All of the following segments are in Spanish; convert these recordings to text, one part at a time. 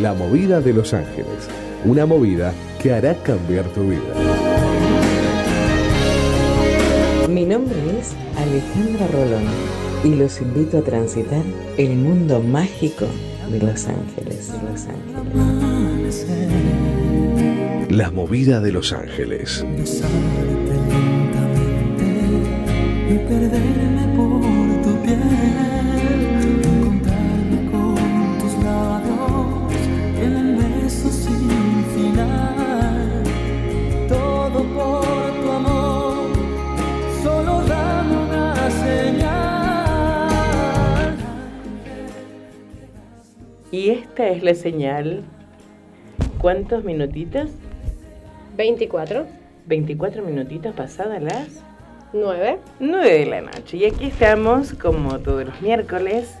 La movida de Los Ángeles. Una movida que hará cambiar tu vida. Mi nombre es Alejandra Rolón y los invito a transitar el mundo mágico de Los Ángeles. De Los Ángeles. La movida de Los Ángeles. y perderme por tu piel, esta es la señal. ¿Cuántos minutitos? 24, 24 minutitos pasadas las 9. 9 de la noche. Y aquí estamos, como todos los miércoles,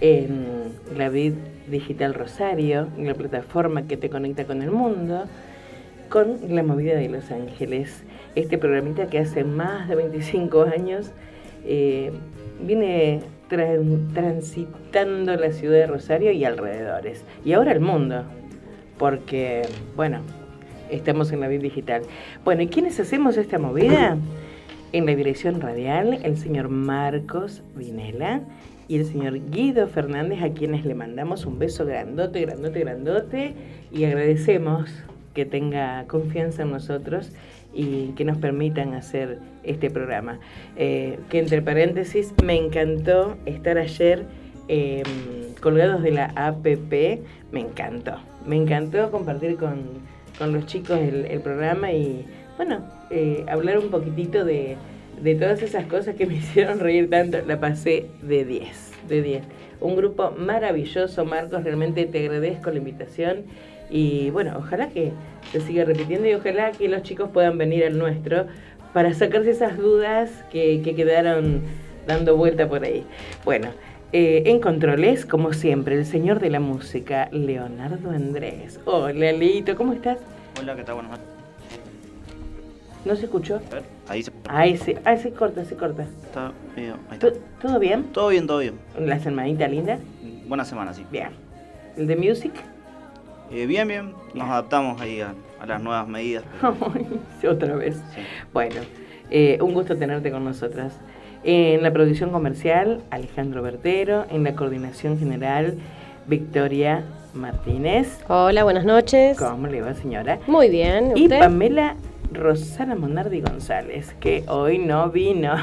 en la Vid Digital Rosario, la plataforma que te conecta con el mundo, con la movida de Los Ángeles. Este programita que hace más de 25 años eh, viene tran- transitando la ciudad de Rosario y alrededores. Y ahora el mundo, porque, bueno, estamos en la Vid Digital. Bueno, ¿y quiénes hacemos esta movida? En la dirección radial, el señor Marcos Vinela y el señor Guido Fernández, a quienes le mandamos un beso grandote, grandote, grandote y agradecemos que tenga confianza en nosotros y que nos permitan hacer este programa. Eh, que entre paréntesis, me encantó estar ayer eh, colgados de la APP, me encantó, me encantó compartir con, con los chicos el, programa y bueno, eh, hablar un poquitito de, de todas esas cosas que me hicieron reír tanto, la pasé de 10, de 10. Un grupo maravilloso, Marcos, realmente te agradezco la invitación. Y bueno, ojalá que se siga repitiendo y ojalá que los chicos puedan venir al nuestro para sacarse esas dudas que, que quedaron dando vuelta por ahí. Bueno, eh, en controles, como siempre, el señor de la música, Leonardo Andrés. Hola, Leito, ¿cómo estás? Hola, ¿qué tal? Buenas noches. ¿No se escuchó? A ver, ahí se, Ahí se, ahí se corta, se corta. está medio- ahí está. ¿To- ¿Todo bien? Todo bien, todo bien. ¿La semanita linda? Buena semana, sí. Bien. ¿El de music? Eh, bien, bien. Nos adaptamos ahí a, a las nuevas medidas. pero- Otra vez. sí. Bueno, eh, un gusto tenerte con nosotras. En la producción comercial, Alejandro Bertero. En la coordinación general, Victoria Martínez. Hola, buenas noches. ¿Cómo le va, señora? Muy bien. Y ¿Usted? Pamela Rosana Monardi González, que hoy no vino.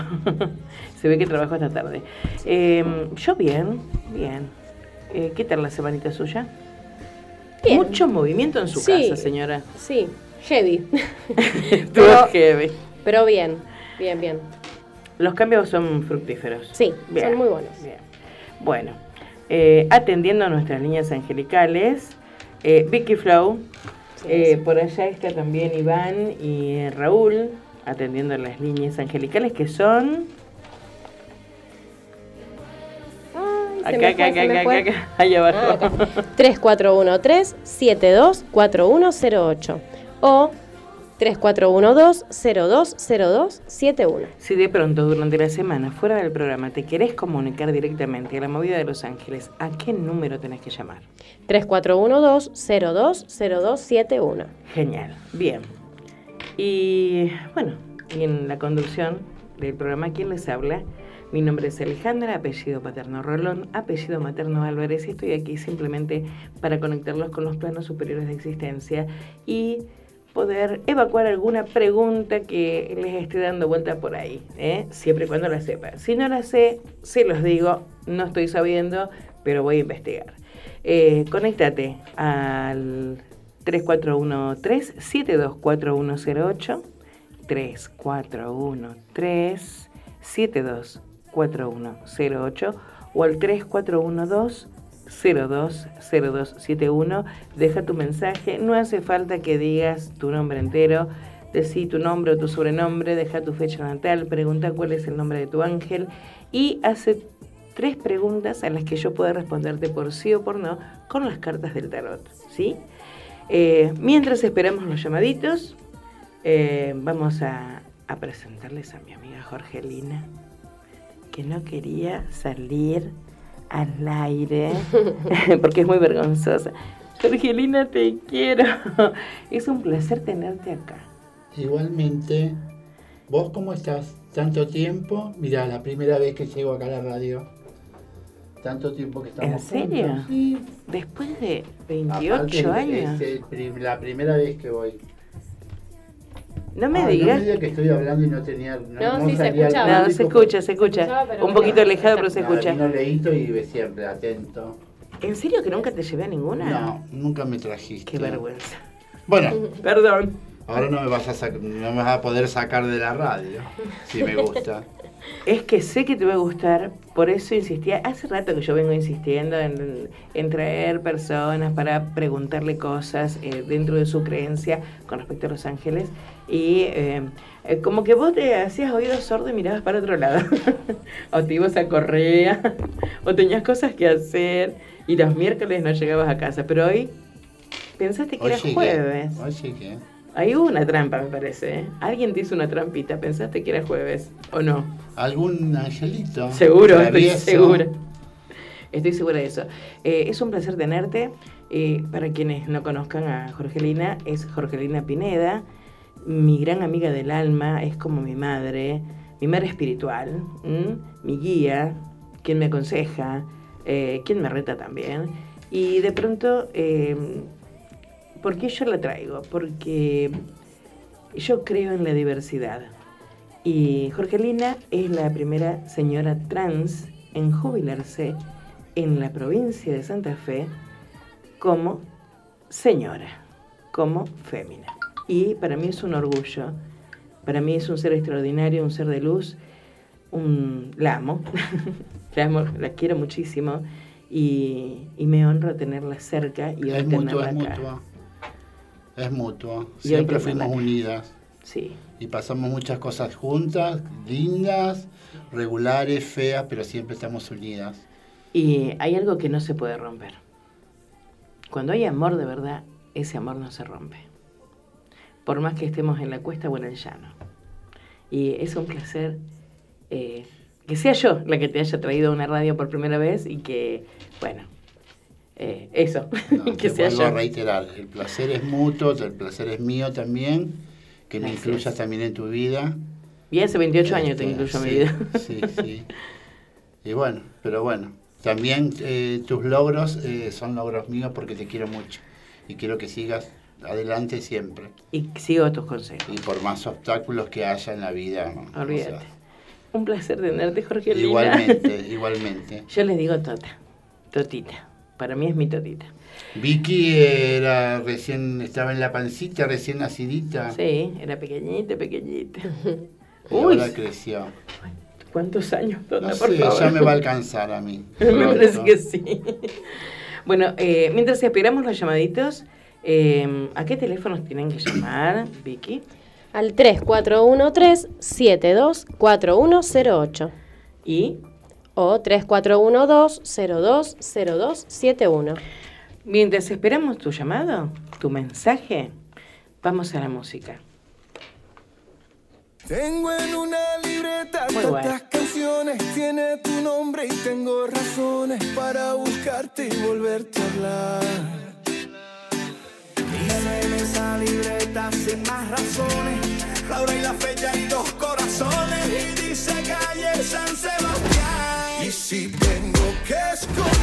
Se ve que trabajó esta tarde. Eh, yo bien, bien. Eh, ¿Qué tal la semanita suya? Bien. Mucho movimiento en su Sí. casa, señora. Sí, heavy. Pero- heavy. Pero bien, bien, bien. Los cambios son fructíferos. Sí, Bien, son muy buenos. bien. Bueno, eh, atendiendo a nuestras líneas angelicales, eh, Vicky Flow, Sí, eh, sí. por allá está también Iván y Raúl, atendiendo a las líneas angelicales que son... 3413-724108 o 3412-020271. Si de pronto durante la semana, fuera del programa, te querés comunicar directamente a la movida de Los Ángeles, ¿a qué número tenés que llamar? 3412-020271. Genial, bien. Y bueno, y en la conducción del programa, ¿quién les habla? Mi nombre es Alejandra, apellido paterno Rolón, apellido materno Álvarez y estoy aquí simplemente para conectarlos con los planos superiores de existencia y poder evacuar alguna pregunta que les esté dando vuelta por ahí, ¿eh? siempre y cuando la sepa. Si no la sé, se los digo, no estoy sabiendo, pero voy a investigar. Eh, conéctate al 3413-724108, 3413-724108 o al 3412 020271. Deja tu mensaje. No hace falta que digas tu nombre entero. Decí tu nombre o tu sobrenombre. Deja tu fecha natal. Pregunta cuál es el nombre de tu ángel. Y hace tres preguntas a las que yo pueda responderte por sí o por no con las cartas del tarot. ¿Sí? Eh, mientras esperamos los llamaditos, eh, vamos a presentarles a mi amiga Jorgelina, que no quería salir al aire porque es muy vergonzosa. Jorgelina, te quiero. Es un placer tenerte acá. Igualmente, ¿vos cómo estás? ¿Tanto tiempo? Mirá, la primera vez que llego acá a la radio. Tanto tiempo que estamos ¿En serio? juntos. Sí. Después de Aparte, 28 años. es el la primera vez que voy. No me Ay, digas. No me que estoy hablando y no tenía. No, No, sí, se escuchaba. No, se escucha, se escucha. escuchaba, Un no. poquito alejado, pero se escucha. No, leíto y ve siempre atento. ¿En serio que nunca te llevé a ninguna? No, nunca me trajiste. Qué vergüenza. Bueno, Perdón. ahora no me vas a no me vas a poder sacar de la radio. Si me gusta. Es que sé que te va a gustar, por eso insistía. Hace rato que yo vengo insistiendo en, en traer personas para preguntarle cosas eh, dentro de su creencia con respecto a los ángeles. Y eh, eh, como que vos te hacías oídos sordos y mirabas para otro lado. o te ibas a Correa, o tenías cosas que hacer, y los miércoles no llegabas a casa. Pero hoy pensaste que era jueves. Hoy llegué. Ahí hubo una trampa, me parece. ¿eh? Alguien te hizo una trampita. ¿Pensaste que era jueves o no? ¿Algún angelito? Seguro, estoy segura. Estoy segura de eso. Eh, es un placer tenerte. Eh, para quienes no conozcan a Jorgelina, es Jorgelina Pineda, mi gran amiga del alma, es como mi madre, mi madre espiritual, ¿m? mi guía, quien me aconseja, quien me reta también. Y de pronto, ¿por qué yo la traigo? Porque yo creo en la diversidad. Y Jorgelina es la primera señora trans en jubilarse en la provincia de Santa Fe como señora, como fémina. Y para mí es un orgullo, para mí es un ser extraordinario, un ser de luz, un, la amo, la amo, la quiero muchísimo y, y me honra tenerla cerca y hoy Es tenerla acá. mutuo. Es mutuo. Siempre fuimos unidas. Sí, Y pasamos muchas cosas juntas, lindas, regulares, feas, pero siempre estamos unidas. Y hay algo que no se puede romper. Cuando hay amor de verdad, ese amor no se rompe. Por más que estemos en la cuesta o en el llano. Y es un placer eh, que sea yo la que te haya traído a una radio por primera vez y que, bueno, eh, eso, No, que te sea vuelvo a yo. reiterar, el placer es mutuo, el placer es mío también, que me incluyas también en tu vida. Y hace 28 años te Este, incluyo en mi vida. Sí, sí. Y bueno, pero bueno, también eh, tus logros eh, son logros míos porque te quiero mucho y quiero que sigas adelante siempre. Y sigo tus consejos. Y por más obstáculos que haya en la vida. ¿no? O Olvídate. sea, Un placer tenerte, Jorge igualmente, igualmente. Yo les digo Tota, Totita. Para mí es mi Totita. Vicky era recién, estaba en la pancita, recién nacidita. Sí, era pequeñita, pequeñita. Y Uy, ahora creció. ¿cuántos años, Tota, No por sé, favor? ya me va a alcanzar a mí. Me parece que sí. Bueno, eh, mientras esperamos los llamaditos, eh, ¿a qué teléfonos tienen que llamar, Vicky? Al 3413-724108 Y o 3412-020271. mientras esperamos tu llamado, tu mensaje, vamos a la música. Tengo en una libreta Muy tantas bueno. canciones, tiene tu nombre y tengo razones para buscarte y volverte a hablar. Dice en esa libreta sin más razones, la hora y la fecha y dos corazones y dice calle San Sebastián. Si tengo que escoger,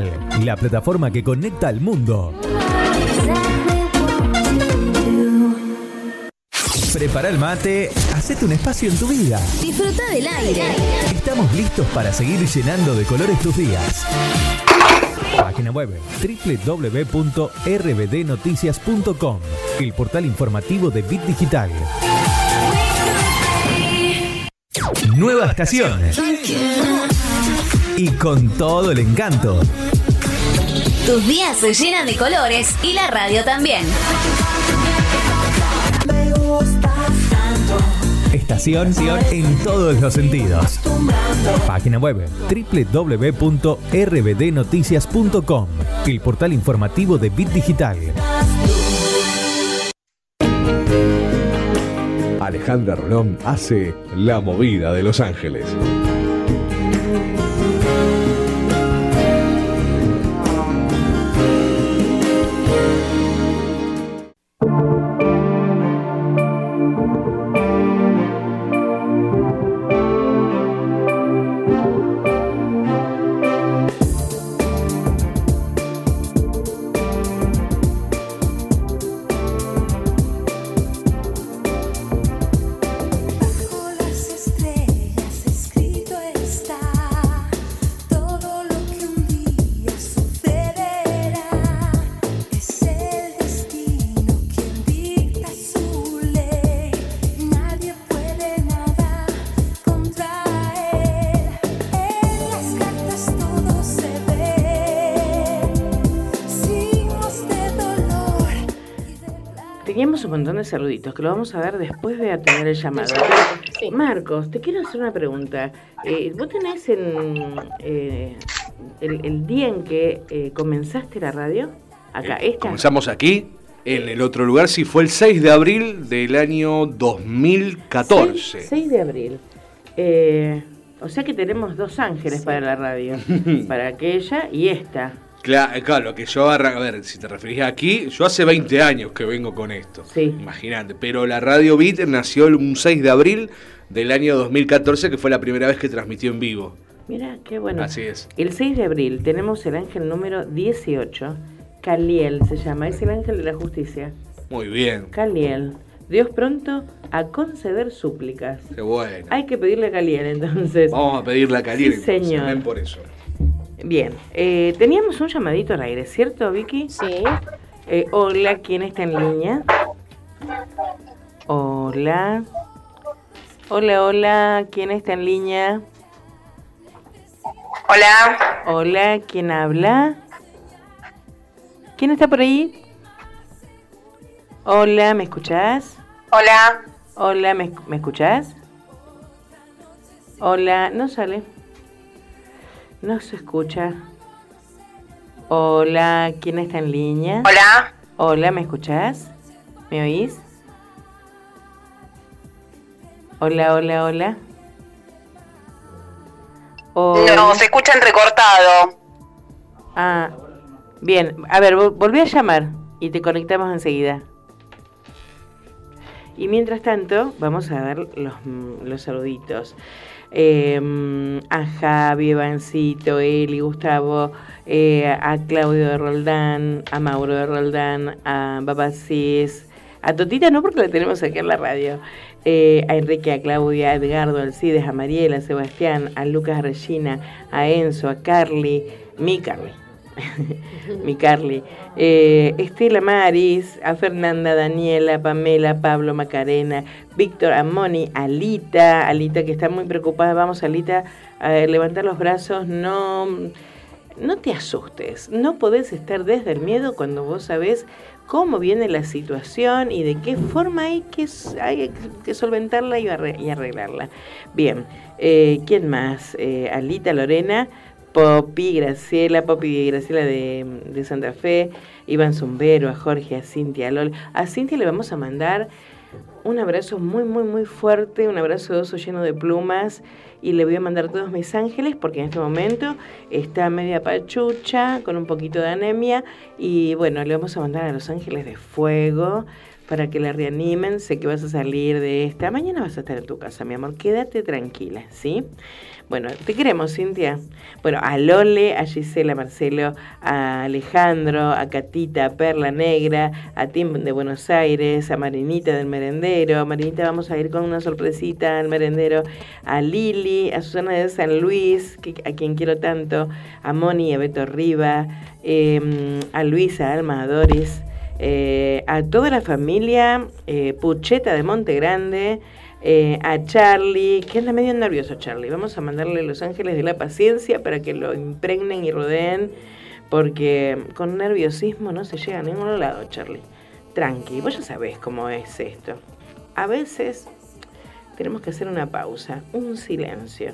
Digital, la plataforma que conecta al mundo. Prepara el mate, hacete un espacio en tu vida. Disfruta del aire. Estamos listos para seguir llenando de colores tus días. Página web www.rbdnoticias.com, el portal informativo de Bit Digital. Nueva estación. Y con todo el encanto. Tus días se llenan de colores y la radio también. Estación en todos los sentidos. Página web www.rbdnoticias.com, el portal informativo de Bit Digital. Alejandra Rolón hace La Movida de Los Ángeles. De saluditos que lo vamos a ver después de atender el llamado. Sí. Marcos, te quiero hacer una pregunta. Eh, ¿Vos tenés en, eh, el, el día en que eh, comenzaste la radio? Acá, Eh, esta. Comenzamos aquí. En el otro lugar sí fue el 6 de abril del año 2014. 6, 6 de abril. Eh, o sea que tenemos dos ángeles para la radio. para aquella y esta. Claro, claro, lo que yo a ver, si te referís aquí, yo hace 20 años que vengo con esto. Sí. Imagínate, pero la Radio Beat nació el- un 6 de abril del año 2014, que fue la primera vez que transmitió en vivo. Mira, qué bueno. Así es. El 6 de abril tenemos el ángel número 18. Caliel se llama, es el ángel de la justicia. Muy bien, Caliel. Dios pronto a conceder súplicas. qué bueno. Hay que pedirle a Caliel entonces. Vamos a pedirle a Caliel, Sí, señor. ven por eso. Bien, eh, teníamos un llamadito al aire, ¿cierto, Vicky? Sí. Eh, hola, ¿quién está en línea? Hola. Hola, hola, ¿quién está en línea? Hola, Hola, ¿quién habla? ¿Quién está por ahí? Hola, ¿me escuchás? hola. Hola, ¿me, me escuchás? Hola, no sale. No se escucha. Hola, ¿quién está en línea? Hola. Hola, ¿me escuchás? ¿Me oís? Hola, hola, hola. Hola. No, se escucha entrecortado. Ah, bien. A ver, vol- volví a llamar y te conectamos enseguida. Y mientras tanto, vamos a dar los, los saluditos. Eh, a Javi, Evancito, Eli, Gustavo, eh, a Claudio de Roldán, a Mauro de Roldán, a Babasís, a Totita no porque la tenemos aquí en la radio, eh, a Enrique, a Claudia, a Edgardo, a Alcides, a Mariela, a Sebastián, a Lucas, a Regina, a Enzo, a Carly, mi Carly, mi Carly, eh, Estela Maris, a Fernanda, Daniela, Pamela, Pablo, Macarena, Víctor, a Moni, a Alita, Alita que está muy preocupada, vamos Alita a levantar los brazos, no, no te asustes, no podés estar desde el miedo cuando vos sabés cómo viene la situación y de qué forma hay que, hay que solventarla y arreglarla. Bien, eh, ¿quién más? Eh, Alita, Lorena, Popi, Graciela, Popi Graciela de, de, Santa Fe, Iván Zumbero, a Jorge, a Cintia, a Lol. A Cintia le vamos a mandar un abrazo muy, muy, muy fuerte, un abrazo de oso lleno de plumas y le voy a mandar todos mis ángeles porque en este momento está media pachucha con un poquito de anemia y bueno, le vamos a mandar a los ángeles de fuego para que la reanimen. Sé que vas a salir de esta. Mañana vas a estar en tu casa, mi amor. Quédate tranquila, ¿sí? Bueno, te queremos, Cintia. Bueno, a Lole, a Gisela, a Marcelo, a Alejandro, a Catita, a Perla Negra, a Tim de Buenos Aires, a Marinita del Merendero. Marinita vamos a ir con una sorpresita al Merendero. A Lili, a Susana de San Luis, que, a quien quiero tanto. A Moni, a Beto Riva, eh, a Luisa, a Alma, a Doris. Eh, a toda la familia eh, Pucheta de Monte Grande, eh, a Charlie, que anda medio nervioso Charlie. Vamos a mandarle los ángeles de la paciencia para que lo impregnen y rodeen, porque con nerviosismo no se llega a ningún lado, Charlie. Tranqui, vos ya sabés cómo es esto. A veces tenemos que hacer una pausa, un silencio.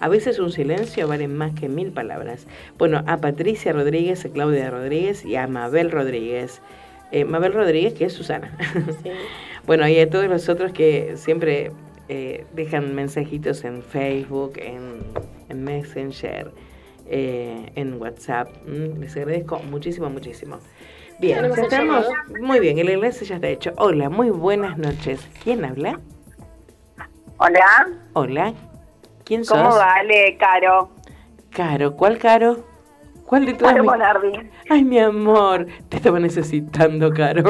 A veces un silencio vale más que mil palabras. Bueno, a Patricia Rodríguez, a Claudia Rodríguez y a Mabel Rodríguez. Eh, Mabel Rodríguez, que es Susana. bueno, y a todos los otros que siempre eh, dejan mensajitos en Facebook, en, Messenger, eh, en WhatsApp. Les agradezco muchísimo, muchísimo. Bien, ya estamos. Muy bien, el enlace ya está hecho. Hola, muy buenas noches. ¿Quién habla? Hola. Hola. ¿Quién ¿Cómo sos? vale, Caro? Caro, ¿cuál Caro? ¿Cuál de todas? Caro Monardi. Ay, mi amor, te estaba necesitando, Caro.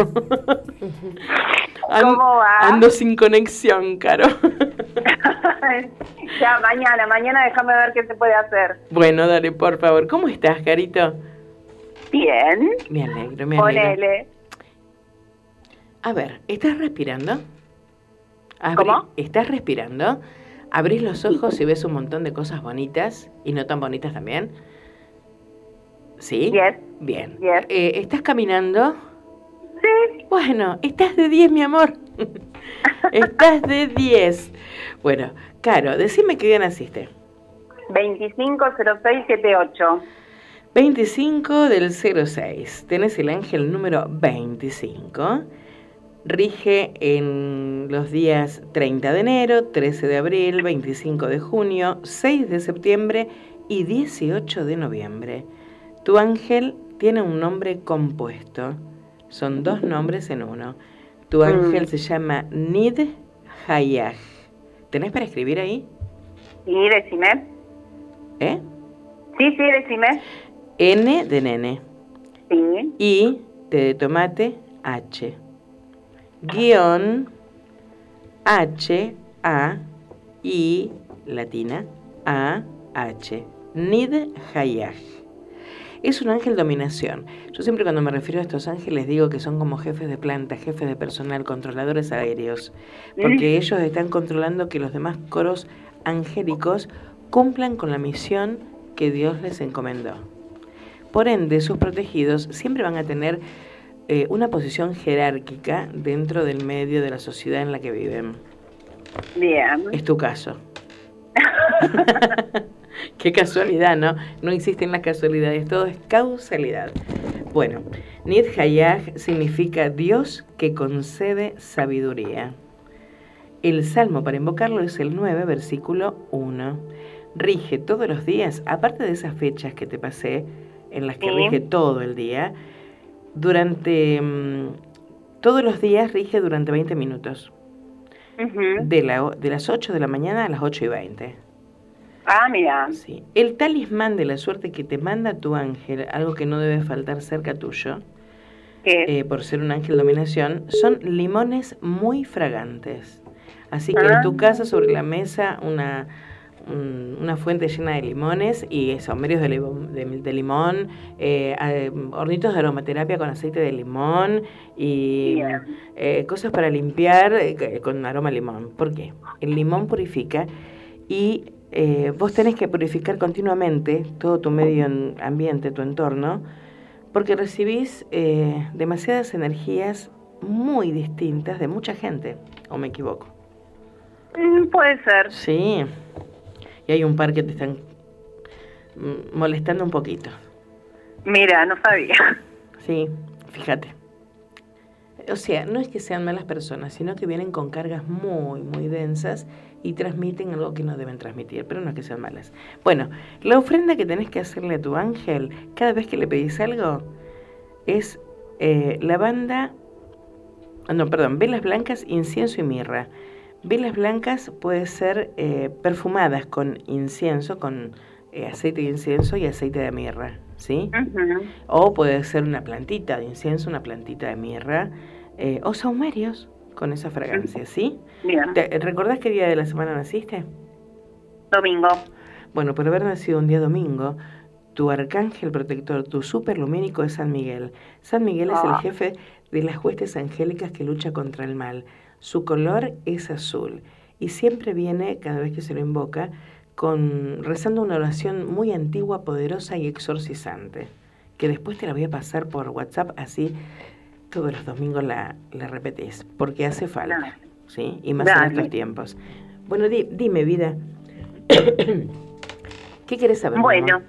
¿Cómo va? Ando sin conexión, Caro. ya, mañana, mañana déjame ver qué se puede hacer. bueno, dale, por favor. ¿Cómo estás, Carito? Bien. Me alegro, me alegro. Ponele. A ver, ¿estás respirando? ¿Cómo? ¿Estás respirando? Abrís los ojos y ves un montón de cosas bonitas y no tan bonitas también. ¿Sí? Yes. Bien. Yes. Eh, ¿Estás caminando? Sí. Bueno, estás de 10, mi amor. estás de 10. Bueno, Caro, decime qué día naciste. 250678. 25 del 06. Tenés el ángel número 25. Rige en los días 30 de enero, 13 de abril, 25 de junio, 6 de septiembre y 18 de noviembre. Tu ángel tiene un nombre compuesto. Son dos nombres en uno. Tu ángel se llama Nid Hayah. ¿Tenés para escribir ahí? Sí, decime. ¿Eh? Sí, sí, decime. N de nene. Sí. I de tomate, H. Guión H, A, I, latina, A, H. Nid Hayah. Es un ángel dominación. Yo siempre cuando me refiero a estos ángeles digo que son como jefes de planta, jefes de personal, controladores aéreos, porque ellos están controlando que los demás coros angélicos cumplan con la misión que Dios les encomendó. Por ende, sus protegidos siempre van a tener eh, una posición jerárquica dentro del medio de la sociedad en la que viven. Bien. Es tu caso. Qué casualidad, ¿no? No existen las casualidades, todo es causalidad. Bueno, Nid Hayah significa Dios que concede sabiduría. El salmo para invocarlo es el 9, versículo 1. Rige todos los días, aparte de esas fechas que te pasé, en las que Sí. rige todo el día, durante mm, Todos los días rige durante 20 minutos. De, la, de las 8 de la mañana a las 8 y 20. Ah, mira. Sí. El talismán de la suerte que te manda tu ángel, algo que no debe faltar cerca tuyo, eh, por ser un ángel dominación, son limones muy fragantes. Así que Ah. en tu casa, sobre la mesa, una, un- una fuente llena de limones y saumerios de, limo- de, de limón, eh, eh, hornitos de aromaterapia con aceite de limón y eh, cosas para limpiar eh, con aroma a limón. ¿Por qué? El limón purifica y eh, vos tenés que purificar continuamente todo tu medio en- ambiente, tu entorno, porque recibís eh, demasiadas energías muy distintas de mucha gente, o me equivoco. Mm, puede ser. Sí, hay un par que te están molestando un poquito. Mira, no sabía. Sí, fíjate. O sea, no es que sean malas personas, sino que vienen con cargas muy, muy densas y transmiten algo que no deben transmitir, pero no es que sean malas. Bueno, la ofrenda que tenés que hacerle a tu ángel cada vez que le pedís algo es eh, lavanda, no, perdón, velas blancas, incienso y mirra. Velas blancas puede ser eh, perfumadas con incienso, con eh, aceite de incienso y aceite de mirra, ¿sí? O puede ser una plantita de incienso, una plantita de mirra, eh, o saumerios con esa fragancia, ¿sí? Bien. ¿Te- ¿Recordás qué día de la semana naciste? Domingo. Bueno, por haber nacido un día domingo, tu arcángel protector, tu superlumínico es San Miguel. San Miguel es el Ah. jefe de las huestes angélicas que lucha contra el mal. Su color es azul y siempre viene, cada vez que se lo invoca, con rezando una oración muy antigua, poderosa y exorcizante, que después te la voy a pasar por WhatsApp, así todos los domingos la, la repetís, porque hace falta. ¿sí? Y más en estos tiempos. Bueno, di- dime, vida, ¿qué querés saber? Bueno?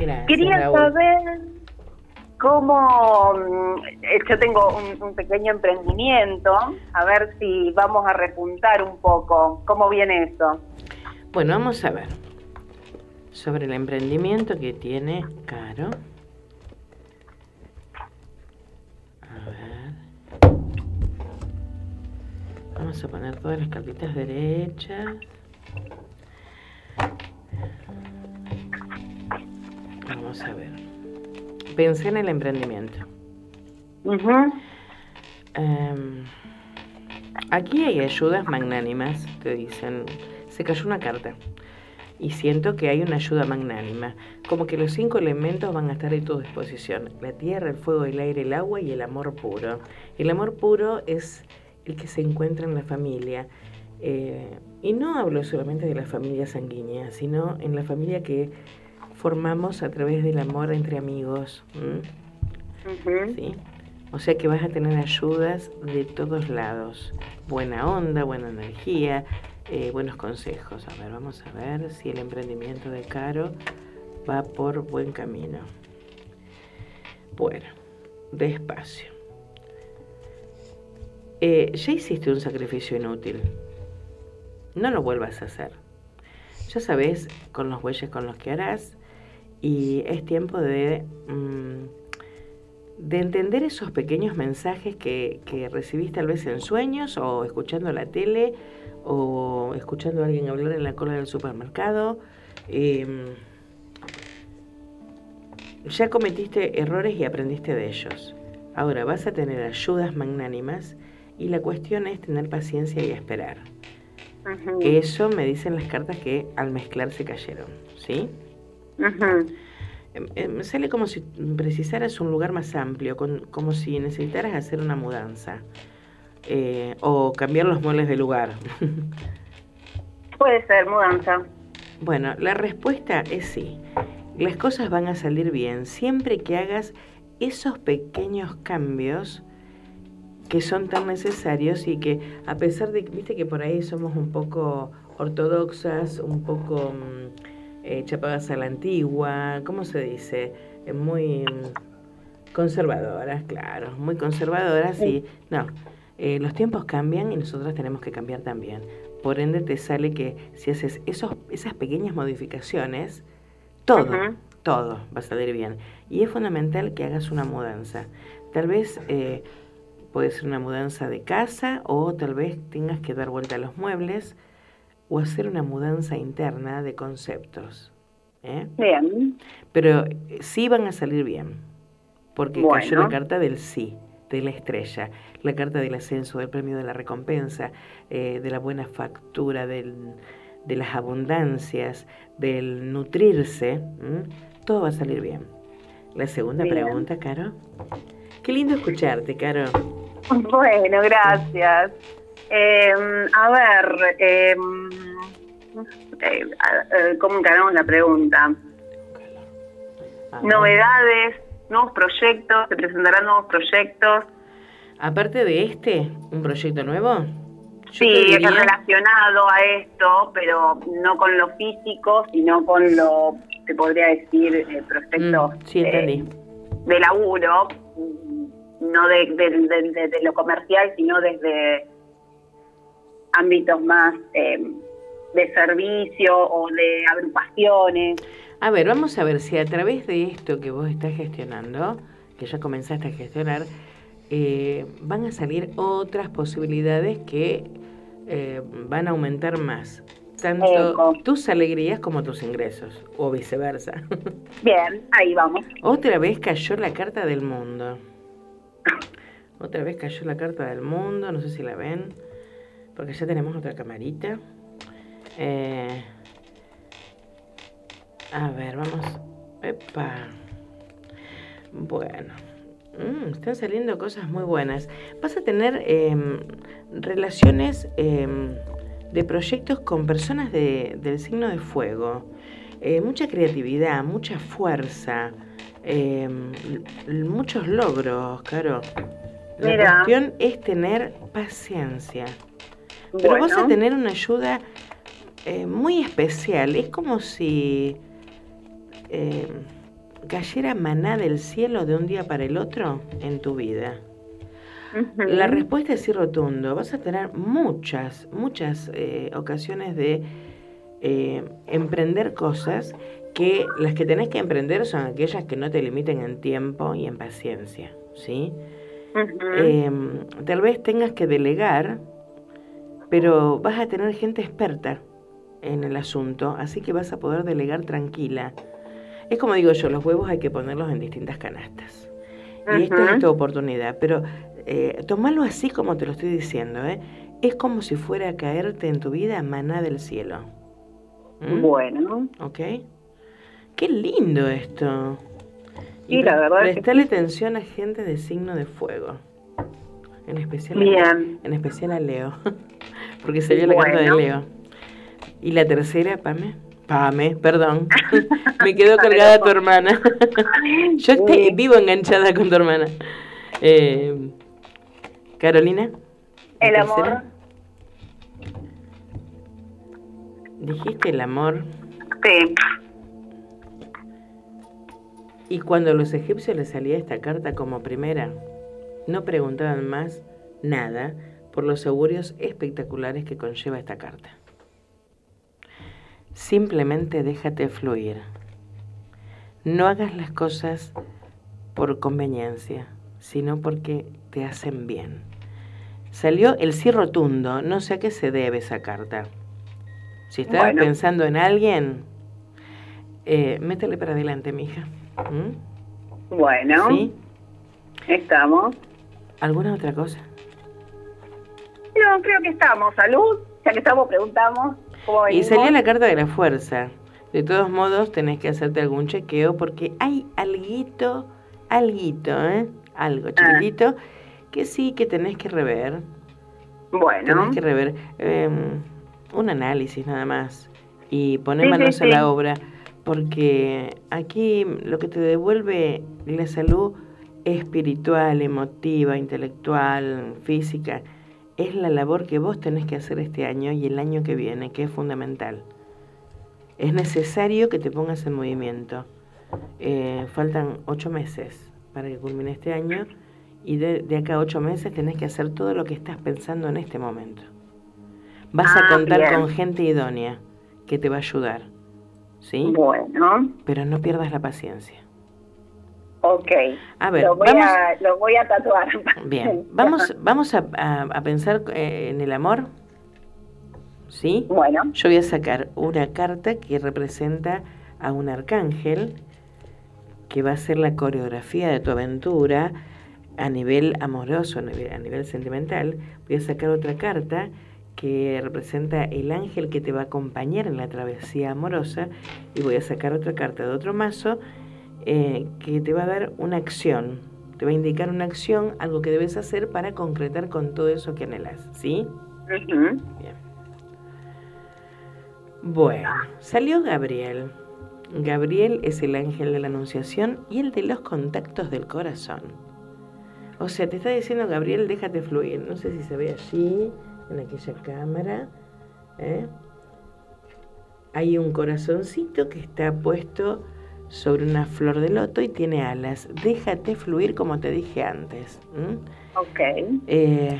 Gracias, quería Raúl. saber cómo mm, yo tengo un, un pequeño emprendimiento, a ver si vamos a repuntar un poco. ¿Cómo viene eso? Bueno, vamos a ver sobre el emprendimiento que tiene Caro. A ver. Vamos a poner todas las cartitas derechas. Vamos a ver. Pensé en el emprendimiento. Em, aquí hay ayudas magnánimas, te dicen. Se cayó una carta. Y siento que hay una ayuda magnánima. Como que los cinco elementos van a estar a tu disposición. La tierra, el fuego, el aire, el agua y el amor puro. El amor puro es el que se encuentra en la familia. Eh, y no hablo solamente de la familia sanguínea, sino en la familia que formamos a través del amor entre amigos. ¿sí? O sea que vas a tener ayudas de todos lados. Buena onda, buena energía, eh, buenos consejos. A ver, vamos a ver si el emprendimiento de Caro va por buen camino. Bueno, despacio. Eh, ya hiciste un sacrificio inútil. No lo vuelvas a hacer. Ya sabes con los bueyes con los que harás y es tiempo de, mm, de entender esos pequeños mensajes que, que recibís tal vez en sueños o escuchando la tele o escuchando a alguien hablar en la cola del supermercado. Em, ya cometiste errores y aprendiste de ellos. Ahora vas a tener ayudas magnánimas y la cuestión es tener paciencia y esperar. Eso me dicen las cartas que al mezclar se cayeron, ¿sí? Em, em, Me sale como si precisaras un lugar más amplio, con- como si necesitaras hacer una mudanza eh, o cambiar los muebles de lugar. Puede ser mudanza. bueno, la respuesta es sí. Las cosas van a salir bien siempre que hagas esos pequeños cambios que son tan necesarios y que a pesar de que, viste que por ahí somos un poco ortodoxas, un poco mm, eh, chapadas a la antigua, ¿cómo se dice? Eh, muy mm, conservadoras, claro, muy conservadoras y no, eh, los tiempos cambian y nosotros tenemos que cambiar también. Por ende te sale que si haces esos, esas pequeñas modificaciones, todo, todo va a salir bien. Y es fundamental que hagas una mudanza. Tal vez... eh, Puede ser una mudanza de casa o tal vez tengas que dar vuelta a los muebles o hacer una mudanza interna de conceptos. ¿eh? Bien. Pero eh, sí van a salir bien, porque cayó Bueno. la carta del sí, de la estrella, la carta del ascenso, del premio de la recompensa, eh, de la buena factura, del, de las abundancias, del nutrirse. ¿m? Todo va a salir bien. La segunda Bien. pregunta, Caro. Qué lindo escucharte, Caro. Bueno, gracias. Eh, a ver, eh, eh, eh, ¿cómo encaramos la pregunta? Novedades, nuevos proyectos, se presentarán nuevos proyectos. Aparte de este, un proyecto nuevo. Yo Sí, diría- relacionado a esto, pero no con lo físico, sino con lo, te podría decir, eh, proyectos Mm, sí, eh, de laburo, mm, no de- de lo comercial, sino desde ámbitos más eh, de servicio o de agrupaciones. A ver, vamos a ver si a través de esto que vos estás gestionando, que ya comenzaste a gestionar, eh, van a salir otras posibilidades que eh, van a aumentar más. Tanto Eco. tus alegrías como tus ingresos, o viceversa. Bien, ahí vamos. Otra vez cayó la carta del mundo. Otra vez cayó la carta del mundo, no sé si la ven, porque ya tenemos otra camarita. Eh, a ver, vamos. Epa. Bueno. Mm, están saliendo cosas muy buenas. Vas a tener em, relaciones em, de proyectos con personas de- del signo de fuego. Eh, mucha creatividad, mucha fuerza, em, muchos logros, Caro. La Mira. cuestión es tener paciencia. Pero vas a tener una ayuda eh, muy especial. Es como si eh, cayera maná del cielo de un día para el otro en tu vida. La respuesta es sí rotundo. Vas a tener muchas, muchas eh, ocasiones de emprender cosas que las que tenés que emprender son aquellas que no te limiten en tiempo y en paciencia, ¿sí? Tal vez tengas que delegar, pero vas a tener gente experta en el asunto, así que vas a poder delegar tranquila. Es como digo yo, los huevos hay que ponerlos en distintas canastas. Y esta es tu oportunidad, pero eh, tomalo así como te lo estoy diciendo, ¿eh? Es como si fuera a caerte en tu vida maná del cielo. ¿Mm? Bueno, ¿Ok? Qué lindo esto. Sí, la verdad es que Prestale atención a gente de signo de fuego. En especial, a- en especial a Leo. Porque vio la carta de. Leo. Y la tercera, Pame. Pame, perdón. Me quedó colgada tu hermana. Yo estoy vivo enganchada con tu hermana. Eh, Carolina. ¿la El tercera? amor. Dijiste el amor. sí. Y cuando a los egipcios les salía esta carta como primera, no preguntaban más nada por los augurios espectaculares que conlleva esta carta. Simplemente déjate fluir. No hagas las cosas por conveniencia, sino porque te hacen bien. Salió el sí rotundo, no sé a qué se debe esa carta. Si estabas Bueno. pensando en alguien, eh, métele para adelante, mija. ¿Mm? Bueno, ¿Sí? estamos. ¿Alguna otra cosa? No, creo que estamos. Salud. Ya que estamos, preguntamos cómo Y salió la carta de la fuerza. De todos modos, tenés que hacerte algún chequeo porque hay alguito, alguito, ¿eh? Algo chiquitito que sí que tenés que rever. Bueno. Tenés que rever eh, un análisis nada más y poner Sí, sí, manos a sí. la obra porque aquí lo que te devuelve la salud espiritual, emotiva, intelectual, física, es la labor que vos tenés que hacer este año y el año que viene, que es fundamental. Es necesario que te pongas en movimiento. Eh, faltan ocho meses para que culmine este año y de, de acá a ocho meses tenés que hacer todo lo que estás pensando en este momento. Vas a Ah, contar bien. con gente idónea que te va a ayudar. ¿Sí? Bueno, Pero no pierdas la paciencia. Ok. A ver, lo voy, vamos- a, lo voy a tatuar. Bien, vamos, vamos a, a- a pensar eh, en el amor. ¿Sí? Bueno. Yo voy a sacar una carta que representa a un arcángel que va a ser la coreografía de tu aventura a nivel amoroso, a nivel, a nivel sentimental. Voy a sacar otra carta que representa el ángel que te va a acompañar en la travesía amorosa y voy a sacar otra carta de otro mazo eh, que te va a dar una acción, te va a indicar una acción, algo que debes hacer para concretar con todo eso que anhelas, ¿sí? Ujú. Bueno, salió Gabriel. Gabriel es el ángel de la anunciación y el de los contactos del corazón. O sea, te está diciendo Gabriel, déjate fluir. No sé si se ve allí, en aquella cámara. ¿eh? Hay un corazoncito que está puesto sobre una flor de loto y tiene alas. Déjate fluir como te dije antes. Ok. Eh,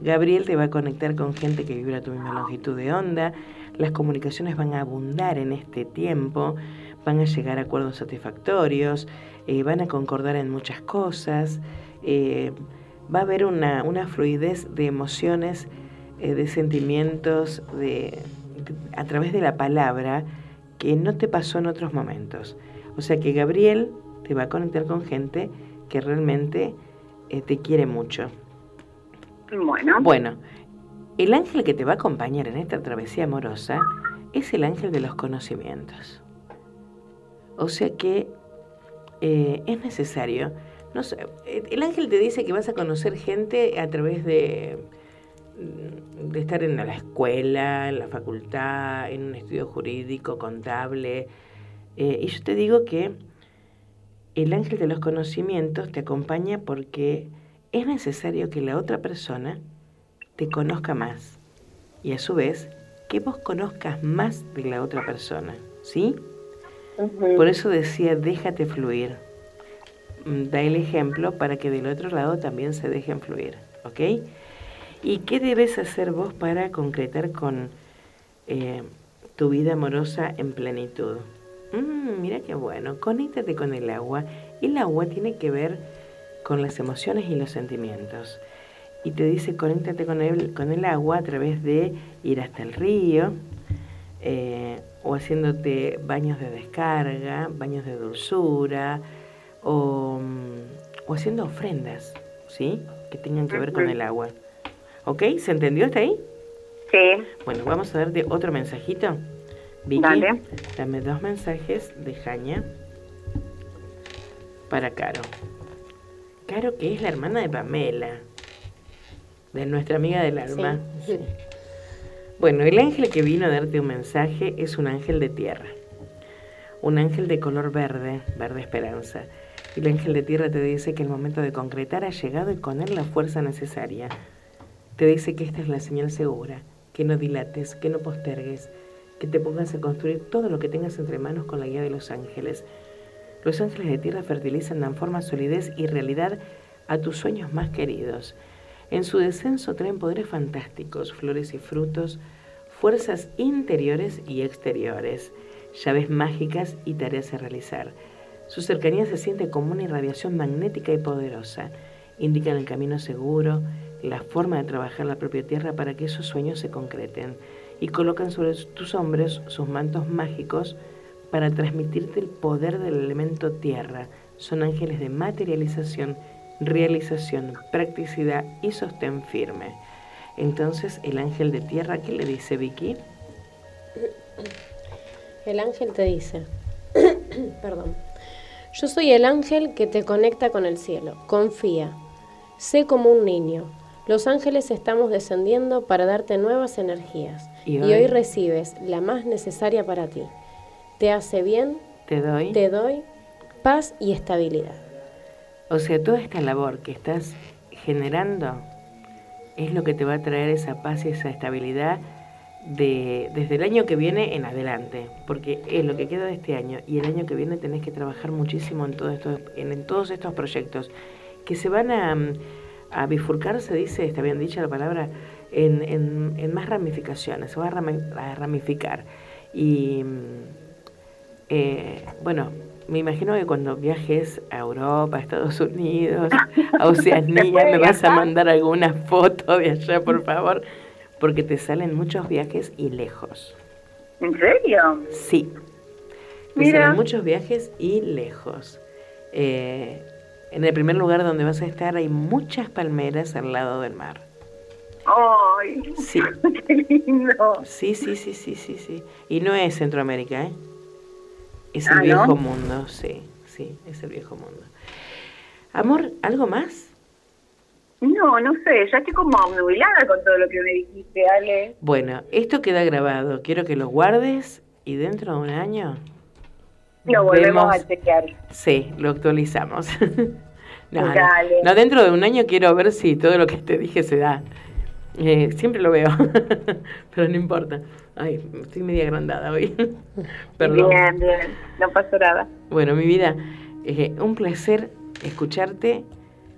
Gabriel te va a conectar con gente que vibra tu misma longitud de onda. Las comunicaciones van a abundar en este tiempo, van a llegar a acuerdos satisfactorios, eh, van a concordar en muchas cosas. eh, va a haber una, una fluidez de emociones, eh, de sentimientos, de, a través de la palabra que no te pasó en otros momentos. O sea que Gabriel te va a conectar con gente que realmente eh, te quiere mucho. Bueno. Bueno, el ángel que te va a acompañar en esta travesía amorosa es el ángel de los conocimientos. O sea que eh, es necesario, no sé, el ángel te dice que vas a conocer gente a través de, de estar en la escuela, en la facultad, en un estudio jurídico, contable. Eh, y yo te digo que el ángel de los conocimientos te acompaña porque es necesario que la otra persona te conozca más y a su vez que vos conozcas más de la otra persona, ¿sí? Por eso decía, déjate fluir. Mm, Da el ejemplo para que del otro lado también se dejen fluir, ¿ok? ¿Y qué debes hacer vos para concretar con eh, tu vida amorosa en plenitud? Mm, mira qué bueno, conéctate con el agua. El agua tiene que ver con las emociones y los sentimientos. Y te dice, conéctate con el, con el agua a través de ir hasta el río, eh, o haciéndote baños de descarga, baños de dulzura, o, mm, o haciendo ofrendas, ¿sí? Que tengan que ver con el agua. ¿Ok? ¿Se entendió hasta ahí? Sí. Bueno, vamos a darte otro mensajito. Vicky, Dale. dame dos mensajes de Jaña para Caro. Caro, que es la hermana de Pamela, de nuestra amiga del alma. Sí. Bueno, el ángel que vino a darte un mensaje es un ángel de tierra. Un ángel de color verde, verde esperanza. Y el ángel de tierra te dice que el momento de concretar ha llegado y con él la fuerza necesaria. Te dice que esta es la señal segura, que no dilates, que no postergues, que te pongas a construir todo lo que tengas entre manos con la guía de los ángeles. Los ángeles de tierra fertilizan, dan forma, solidez y realidad a tus sueños más queridos. En su descenso traen poderes fantásticos, flores y frutos, fuerzas interiores y exteriores, llaves mágicas y tareas a realizar. Su cercanía se siente como una irradiación magnética y poderosa. Indican el camino seguro, la forma de trabajar la propia tierra para que esos sueños se concreten y colocan sobre tus hombros sus mantos mágicos para transmitirte el poder del elemento tierra. Son ángeles de materialización, realización, practicidad y sostén firme. Entonces, el ángel de tierra, ¿qué le dice Vicky? El ángel te dice, perdón, yo soy el ángel que te conecta con el cielo, confía, sé como un niño. Los ángeles estamos descendiendo para darte nuevas energías Y y hoy- recibes la más necesaria para ti. Te hace bien, Te doy. te doy paz y estabilidad. O sea, toda esta labor que estás generando es lo que te va a traer esa paz y esa estabilidad de, desde el año que viene en adelante, porque es lo que queda de este año y el año que viene tenés que trabajar muchísimo en, todo esto, en, en todos estos proyectos que se van a, mm, a bifurcar, se dice, está bien dicha la palabra, en, en- en más ramificaciones, se va a, rami- a ramificar. Y mm, eh, bueno, me imagino que cuando viajes a Europa, a Estados Unidos, a Oceanía, me vas a mandar alguna foto de allá, por favor, porque te salen muchos viajes y lejos. ¿En serio? Sí. Me Mira. salen muchos viajes y lejos. Eh, en el primer lugar donde vas a estar hay muchas palmeras al lado del mar. ¡Ay! Sí. ¡Qué lindo! Sí, sí, sí, sí, sí, sí. Y no es Centroamérica, ¿eh? Es el Ah, ¿no? viejo mundo, sí, sí, es el viejo mundo. Amor, ¿algo más? No, no sé, ya estoy como nubilada con todo lo que me dijiste, Ale. Bueno, esto queda grabado. Quiero que lo guardes y dentro de un año Lo volvemos vemos- a chequear. Sí, lo actualizamos. no, no, Dale. no, dentro de un año quiero ver si todo lo que te dije se da. Eh, siempre lo veo, pero no importa. Ay, estoy media agrandada hoy. Perdón. Bien, bien, no pasó nada. Bueno, mi vida, eh, un placer escucharte.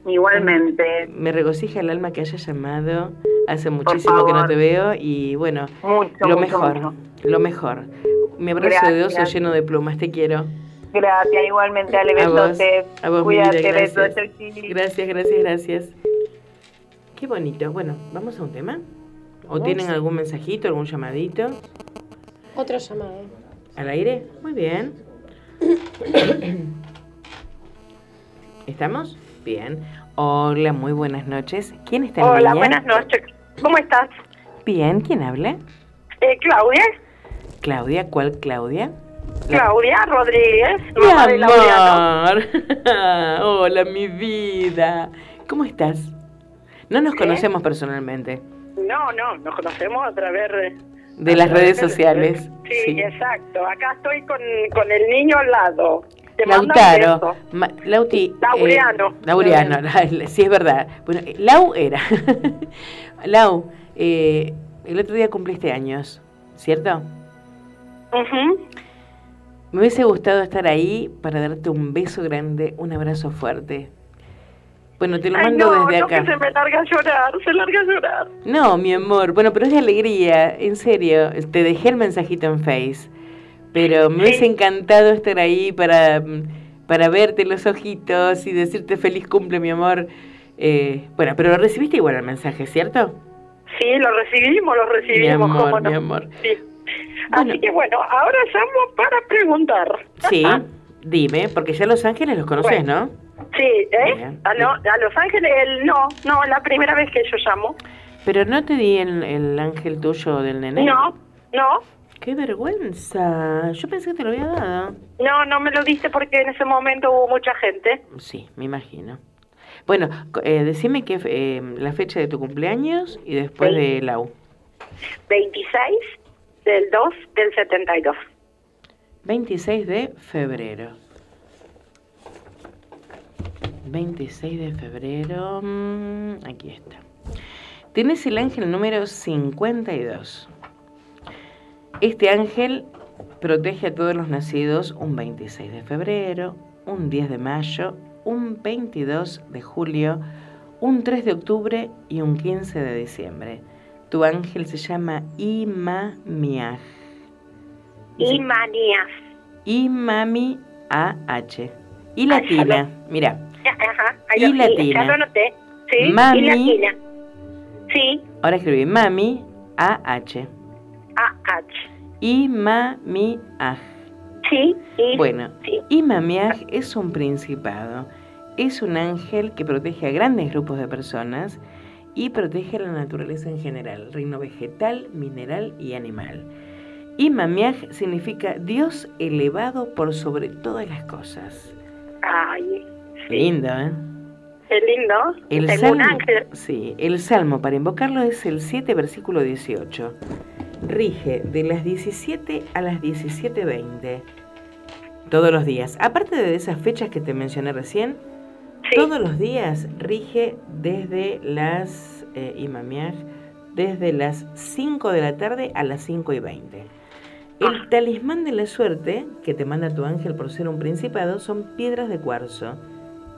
Igualmente. Me regocija el alma que hayas llamado. Hace muchísimo que no te veo y bueno, Mucho, lo mucho, mejor, mucho. lo mejor. Mi abrazo de oso Gracias. lleno de plumas, te quiero. Gracias, igualmente, Ale, A vos, besotes. a vos, Cuídate, gracias. Gracias, gracias, gracias. Qué bonito. Bueno, ¿vamos a un tema? ¿O Vamos. tienen algún mensajito, algún llamadito? Otro llamado. ¿Al aire? Muy bien. ¿Estamos? Bien. Hola, muy buenas noches. ¿Quién está en Hola, línea? buenas noches. ¿Cómo estás? Bien, ¿quién habla? Eh, Claudia. Claudia, ¿cuál Claudia? La- Claudia Rodríguez, Mi mamá de Laureano. amor. Hola, mi vida. ¿Cómo estás? No nos conocemos personalmente. No, no, nos conocemos a través de... A las través redes de- sociales. Sí, exacto. Acá estoy con, con el niño al lado. Te Lautaro. Ma- Lauti. eh, Laureano. Laureano, la- sí es verdad. Bueno, eh, Lau era. Lau, eh, el otro día cumpliste años, ¿cierto? Me hubiese gustado estar ahí para darte un beso grande, un abrazo fuerte. Bueno, te lo Ay, mando no, desde no, acá. que se me larga a llorar, se larga a llorar. No, mi amor, bueno, pero es de alegría, en serio. Te dejé el mensajito en Face, pero me hubiese encantado estar ahí para, para verte los ojitos y decirte feliz cumple, mi amor. Eh, bueno, pero lo recibiste igual el mensaje, ¿cierto? Sí, lo recibimos, lo recibimos, Mi amor, cómo no. mi amor. Sí. Así que bueno, ahora llamo para preguntar. Sí, dime, porque ya Los Ángeles los conoces, ¿no? Sí, ¿eh? A, lo- a Los Ángeles, el- no, no, la primera vez que yo llamo. Pero no te di el, el ángel tuyo del nené. No, no, Qué vergüenza. Yo pensé que te lo había dado. no, no me lo diste porque en ese momento hubo mucha gente. Sí, me imagino. Bueno, eh, decime que eh, la fecha de tu cumpleaños y después de Lau. 26 del 2 del 72. 26 de febrero. 26 de febrero. mm, aquí está. Tienes el ángel número 52. Este ángel protege a todos los nacidos un 26 de febrero, un 10 de mayo, un 22 de julio, un 3 de octubre y un 15 de diciembre. Tu ángel se llama Imamiah. Y manías. Imami AH. Y latina, mira. Ajá, Y ahí lo- latina. Ya lo anoté. Sí, Mami. y latina. Sí, Ahora escribí Mami AH. AH. Sí, y Bueno, Imamiah es un principado. Es un ángel que protege a grandes grupos de personas y protege a la naturaleza en general, reino vegetal, mineral y animal. Imamiah significa Dios elevado por sobre todas las cosas. Ay, Lindo, ¿eh? qué lindo. El Tengo salmo, un ángel. sí, el salmo para invocarlo es el 7, versículo 18. Rige de las 17 a las 17.20. Todos los días. Aparte de esas fechas que te mencioné recién, todos los días rige desde las, eh, desde las 5 de la tarde a las 5 y 20. El talismán de la suerte que te manda tu ángel por ser un principado son piedras de cuarzo.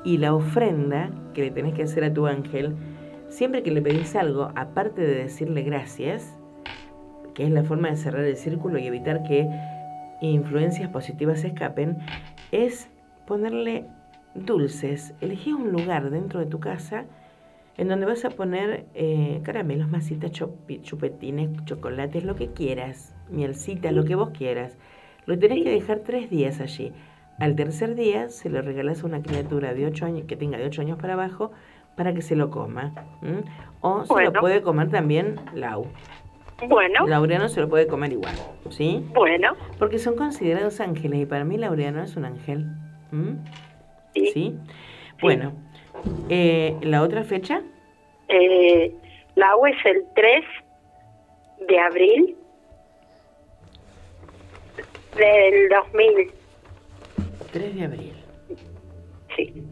Y la ofrenda que le tenés que hacer a tu ángel, siempre que le pedís algo, aparte de decirle gracias, que es la forma de cerrar el círculo y evitar que influencias positivas escapen, es ponerle dulces. Elegí un lugar dentro de tu casa en donde vas a poner eh, caramelos, masitas, chupetines, chocolates, lo que quieras, mielcita, lo que vos quieras. Lo tenés que dejar tres días allí. Al tercer día se lo regalas a una criatura de 8 años, que tenga de 8 años para abajo, para que se lo coma. O se lo puede comer también Lau. Bueno, Laureano se lo puede comer igual, ¿sí? bueno, Porque son considerados ángeles y para mí Laureano es un ángel. ¿m? Sí. Bueno, eh, ¿la otra fecha? eh, la U es el 3 de abril del 2000. 3 de abril. Sí.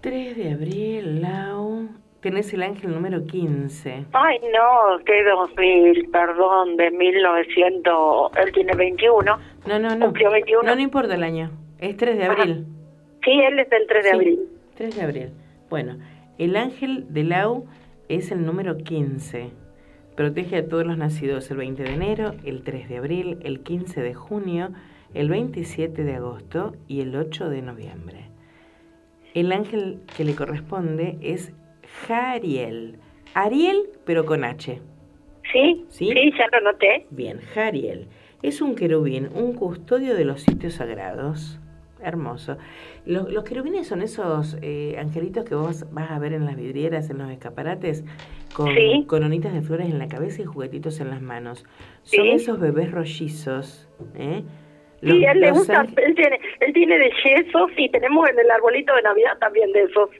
3 de abril, Lau. Tenés el ángel número 15. Ay, no, que 2000, perdón, de 1900, él tiene 21. No, no, no. Cumplió 21. No, no importa el año. Es 3 de abril. Sí, él es del 3 de Sí, abril. 3 de abril. Bueno, el ángel de Lau es el número 15. Protege a todos los nacidos el 20 de enero, el 3 de abril, el 15 de junio, el 27 de agosto y el 8 de noviembre. El ángel que le corresponde es Jariel. Ariel, pero con H. ¿Sí? ¿Sí? Sí, ya lo noté. Bien, Jariel. Es un querubín, un custodio de los sitios sagrados. Hermoso. Los, los querubines son esos eh, angelitos que vos vas a ver en las vidrieras, en los escaparates, con Sí. coronitas de flores en la cabeza y juguetitos en las manos. Son Sí. esos bebés rollizos. ¿eh? Sí, él le gusta, él tiene, él tiene de yesos y tenemos en el arbolito de Navidad también de esos.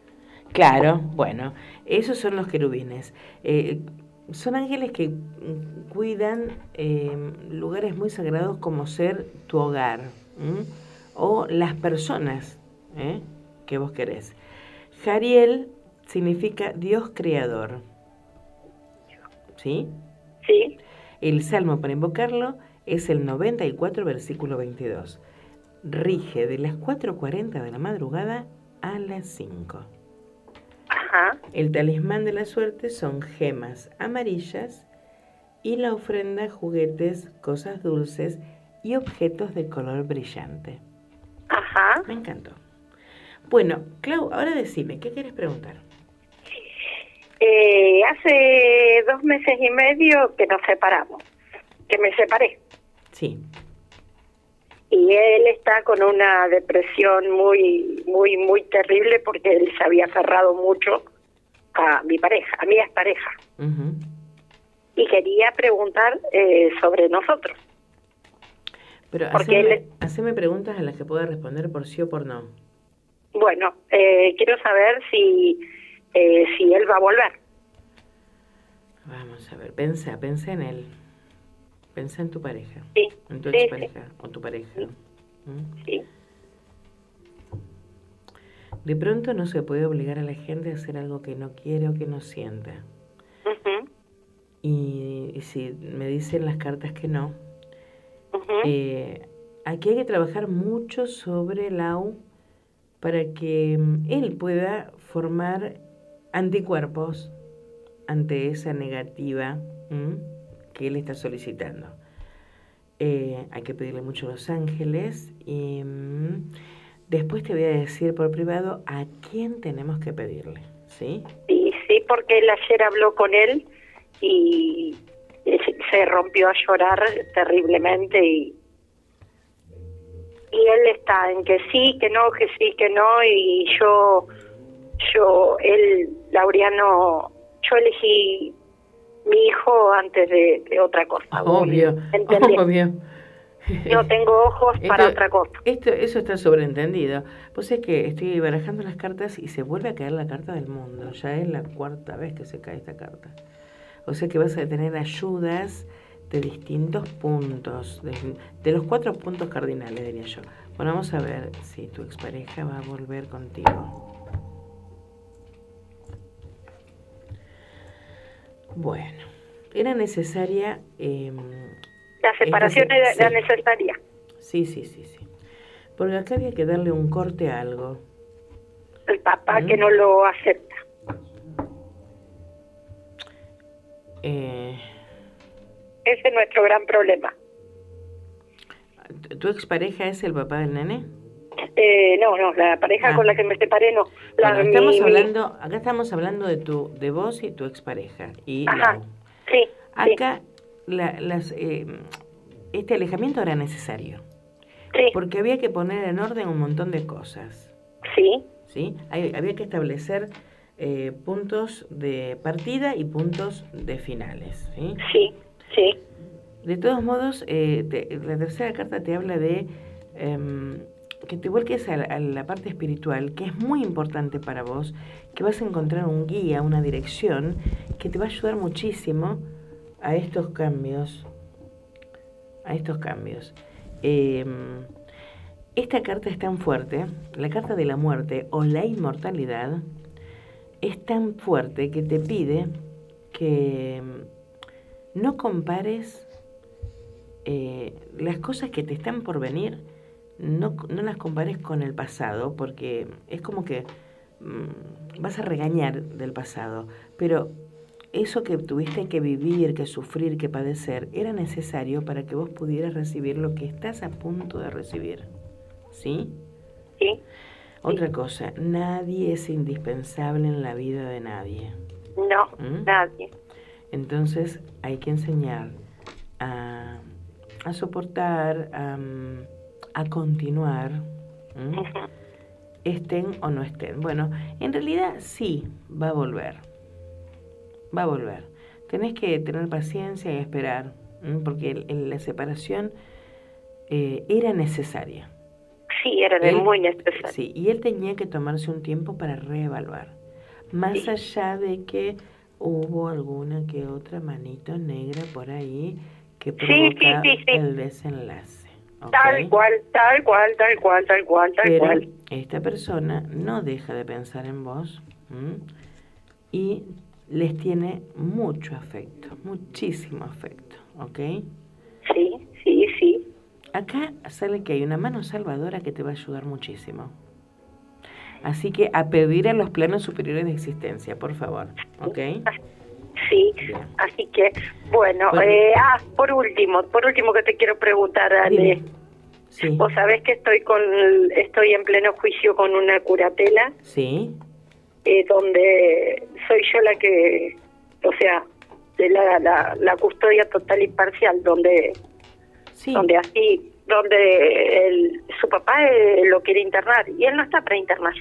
Claro, bueno, esos son los querubines. Eh, son ángeles que cuidan eh, lugares muy sagrados como ser tu hogar ¿m? O las personas ¿eh? que vos querés. Jariel significa Dios creador. ¿Sí? Sí. El salmo para invocarlo es el 94, versículo 22. Rige de las 4.40 de la madrugada a las 5. Ajá. El talismán de la suerte son gemas amarillas y la ofrenda juguetes, cosas dulces y objetos de color brillante. Ajá. Me encantó. Bueno, Clau, ahora decime, ¿qué quieres preguntar? Eh, hace dos meses y medio que nos separamos, que me separé. Sí. Y él está con una depresión muy, muy, muy terrible porque él se había aferrado mucho a mi pareja, a mi expareja. Ujú. Y quería preguntar eh, sobre nosotros. Pero haceme, él- haceme preguntas a las que pueda responder por sí o por no. Bueno, eh, quiero saber si, eh, si él va a volver. Vamos a ver, pensa, pensa en él. Pensa en tu pareja. Sí, En tu sí, expareja o tu pareja. ¿Mm? Sí. De pronto no se puede obligar a la gente a hacer algo que no quiere o que no sienta. Y si me dicen las cartas que no, eh, aquí hay que trabajar mucho sobre Lau para que mm, él pueda formar anticuerpos ante esa negativa ¿m? que él está solicitando. Eh, hay que pedirle mucho a los ángeles y mm, después te voy a decir por privado a quién tenemos que pedirle, ¿sí? Sí, sí, porque él ayer habló con él y se- rompió a llorar terriblemente y y él está en que sí, que no, que sí, que no y yo yo él Laureano yo elegí mi hijo antes de, de otra cosa. Obvio, ¿Entendés? obvio. Yo tengo ojos para otra cosa. Esto, eso está sobreentendido. Pues es que estoy barajando las cartas y se vuelve a caer la carta del mundo. Ya es la cuarta vez que se cae esta carta. O sea que vas a tener ayudas de distintos puntos, de, de los cuatro puntos cardinales, diría yo. Bueno, vamos a ver si tu expareja va a volver contigo. Bueno, era necesaria... em, La separación era, sí. necesaria. Sí, sí, sí, sí. Porque acá había que darle un corte a algo. El papá ¿Mm? que no lo acepta. Eh, Ese es nuestro gran problema. ¿Tu expareja es el papá del nene? Eh, no, no, la pareja Ah. con la que me separé no. La, Bueno, mi- estamos mi- hablando, acá estamos hablando de tu, de vos y tu expareja. Y Ajá, sí, Acá la- las, eh, este alejamiento era necesario. Porque había que poner en orden un montón de cosas. Sí. ¿Sí? Hay- había que establecer eh, puntos de partida y puntos de finales. ¿sí? Sí, sí. De todos modos, eh, te- la tercera carta te habla de em, que te vuelques a la, a la parte espiritual, que es muy importante para vos, que vas a encontrar un guía, una dirección, que te va a ayudar muchísimo a estos cambios. A estos cambios. Em, esta carta es tan fuerte, la carta de la muerte o la inmortalidad, es tan fuerte que te pide que em, no compares eh, las cosas que te están por venir, no, no las compares con el pasado, porque es como que mm, vas a regañar del pasado, pero eso que tuviste que vivir, que sufrir, que padecer, era necesario para que vos pudieras recibir lo que estás a punto de recibir. ¿Sí? Sí. Otra cosa, nadie es indispensable en la vida de nadie. No, ¿Mm? nadie. Entonces hay que enseñar a, a soportar, a, a continuar, estén o no estén. Bueno, en realidad sí, va a volver. Va a volver. Tenés que tener paciencia y esperar, porque el- el- la separación eh, era necesaria. Sí, era de Él- muy necesario. Sí, y él tenía que tomarse un tiempo para reevaluar. Más allá de que hubo alguna que otra manito negra por ahí que provoca sí, el desenlace. Tal cual, tal cual, tal cual, tal cual, tal Pero cual. esta persona no deja de pensar en vos ¿m? y les tiene mucho afecto, muchísimo afecto, ¿ok? Sí, sí, sí. Acá sale que hay una mano salvadora que te va a ayudar muchísimo. Así que a pedir a los planos superiores de existencia, por favor, ¿ok? Sí, así que, bueno, Bueno. eh, ah, por último, por último que te quiero preguntar, Ale. Sí. Vos sabés que estoy con, estoy en pleno juicio con una curatela, Sí, eh, donde soy yo la que, o sea, de la, la, la custodia total y parcial, donde, donde así, donde el, su papá eh, lo quiere internar y él no está para internar.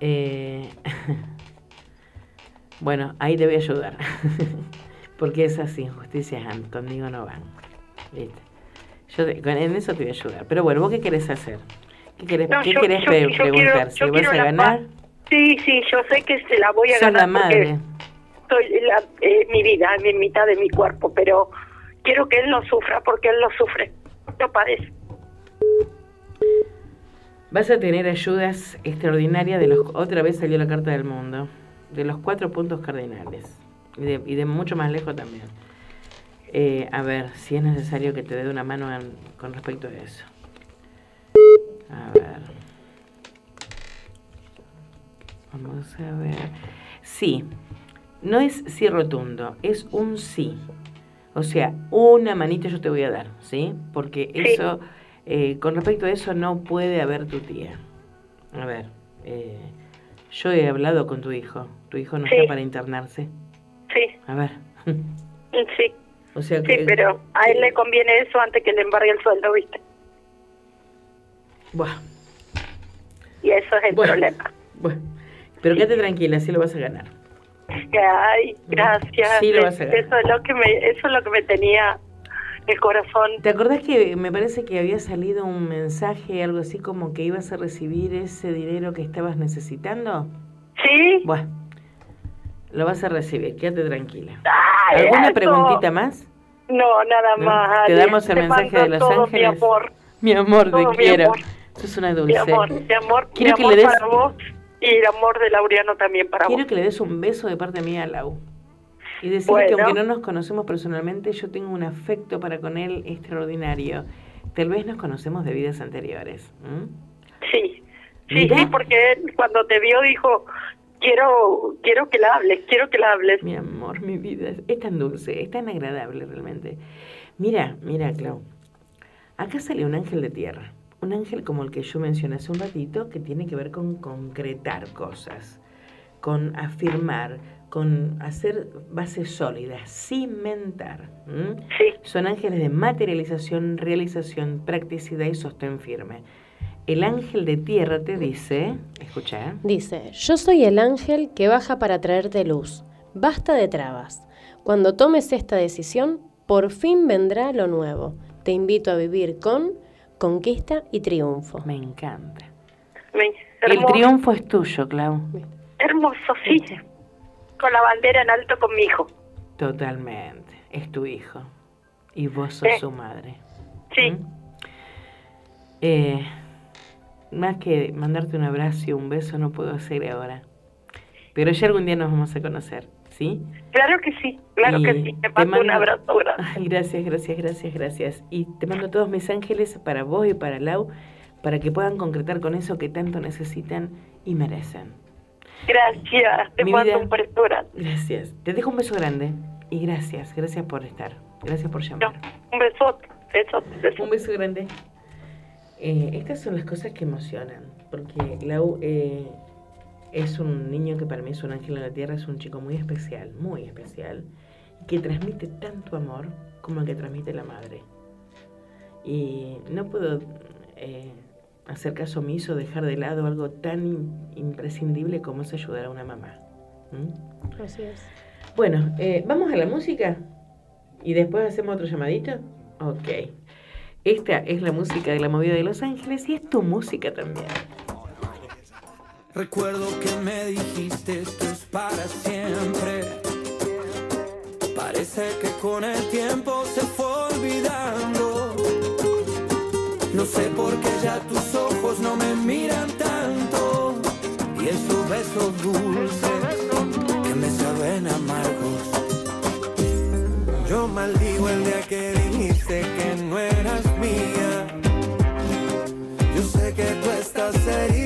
Eh, bueno, ahí te voy a ayudar. Porque esas injusticias conmigo no van. ¿Viste? Yo en eso te voy a ayudar. Pero bueno, ¿vos qué querés hacer? ¿Qué querés, No, qué yo- querés yo- pre- yo quiero- preguntar? ¿Si vas a ganar? Sí, sí, yo sé que se la voy a Sos ganar la madre. soy la, eh, mi vida, mi mitad de mi cuerpo, pero quiero que él no sufra porque él no sufre, no padece. Vas a tener ayudas extraordinarias de los... Otra vez salió la carta del mundo. De los cuatro puntos cardinales. Y de, mucho más lejos también. Eh, a ver, si es necesario que te dé una mano con respecto a eso. A ver. Vamos a ver. Sí. No es sí rotundo, es un sí. O sea, una manita yo te voy a dar, ¿sí? Porque eso, eh, con respecto a eso, no puede haber tu tía. A ver, eh, yo he hablado con tu hijo. Tu hijo no Sí. está para internarse. Sí, A ver. sí, O sea sí, que. pero a él le conviene eso antes que le embargue el sueldo, ¿viste? Buah, Y eso es el Bueno. problema. bueno. Pero quédate tranquila, así lo vas a ganar. Ay, gracias. Sí, lo vas a eso es lo que me, eso es lo que me tenía el corazón. ¿Te acordás que me parece que había salido un mensaje, algo así como que ibas a recibir ese dinero que estabas necesitando? Sí. Bueno, lo vas a recibir, quédate tranquila. Ay, ¿Alguna eso. preguntita más? No, nada ¿No? más. ¿Te damos el Te mensaje de Los todo Ángeles? Mi amor, Mi amor, Todo te mi quiero. amor. Sos una mi dulce. amor, mi amor, mi Quiero que amor le des- para vos y el amor de Laureano también para Quiero vos. que le des un beso de parte mía a Lau. Y decirle que aunque no nos conocemos personalmente, yo tengo un afecto para con él extraordinario. Tal vez nos conocemos de vidas anteriores. Sí, sí, sí, porque él cuando te vio dijo, quiero, quiero que la hables, quiero que la hables. Mi amor, mi vida, es tan dulce, es tan agradable realmente. Mira, mira, Clau. Acá sale un ángel de tierra. Un ángel como el que yo mencioné hace un ratito, que tiene que ver con concretar cosas, con afirmar, con hacer bases sólidas, cimentar. Son ángeles de materialización, realización, practicidad y sostén firme. El ángel de tierra te dice, escucha. Dice, yo soy el ángel que baja para traerte luz. Basta de trabas. Cuando tomes esta decisión, por fin vendrá lo nuevo. Te invito a vivir con conquista y triunfo. Me encanta. Me- El triunfo es tuyo, Clau. hermoso, sí. Con la bandera en alto con mi hijo. Totalmente. Es tu hijo. Y vos sos su madre. Sí. Eh, más que mandarte un abrazo y un beso no puedo hacer ahora. Pero ya algún día nos vamos a conocer, ¿sí? Claro que sí, claro Y que sí. Te te mando un abrazo grande. Ay, gracias, gracias, gracias, gracias. Y te mando todos mis ángeles para vos y para Lau, para que puedan concretar con eso que tanto necesitan y merecen. Gracias, te Mi mando vida. un beso grande. Gracias. Te dejo un beso grande y gracias, gracias por estar. Gracias por llamar. Un besote, besote, besote. Un beso grande. Eh, estas son las cosas que emocionan, porque Lau eh, es un niño que para mí es un ángel en la tierra, es un chico muy especial, muy especial, que transmite tanto amor como el que transmite la madre. Y no puedo eh, hacer caso omiso, dejar de lado algo tan im- imprescindible como es ayudar a una mamá. ¿Mm? Así es. Bueno, eh, vamos a la música y después hacemos otro llamadito. Ok. Esta es la música de la movida de Los Ángeles y es tu música también. Recuerdo que me dijiste esto es para siempre. Parece que con el tiempo se fue olvidando. No sé por qué ya tus ojos no me miran tanto. Y esos besos dulces que me saben amargos. Yo maldigo el día que dijiste que no eras mía. Yo sé que tú estás herida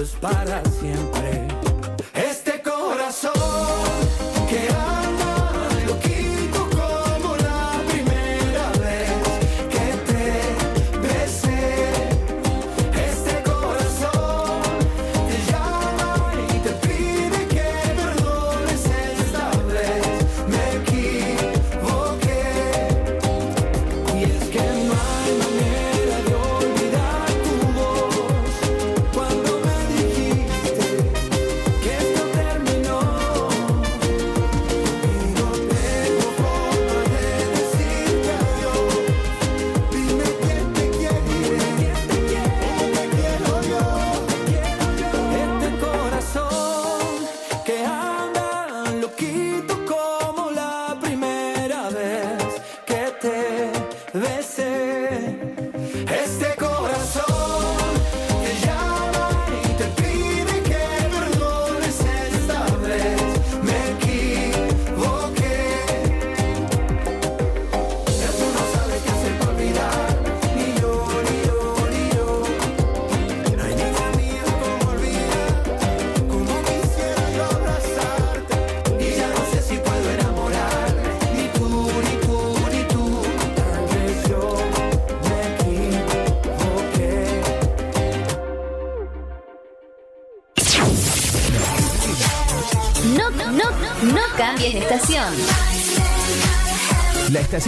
es para siempre.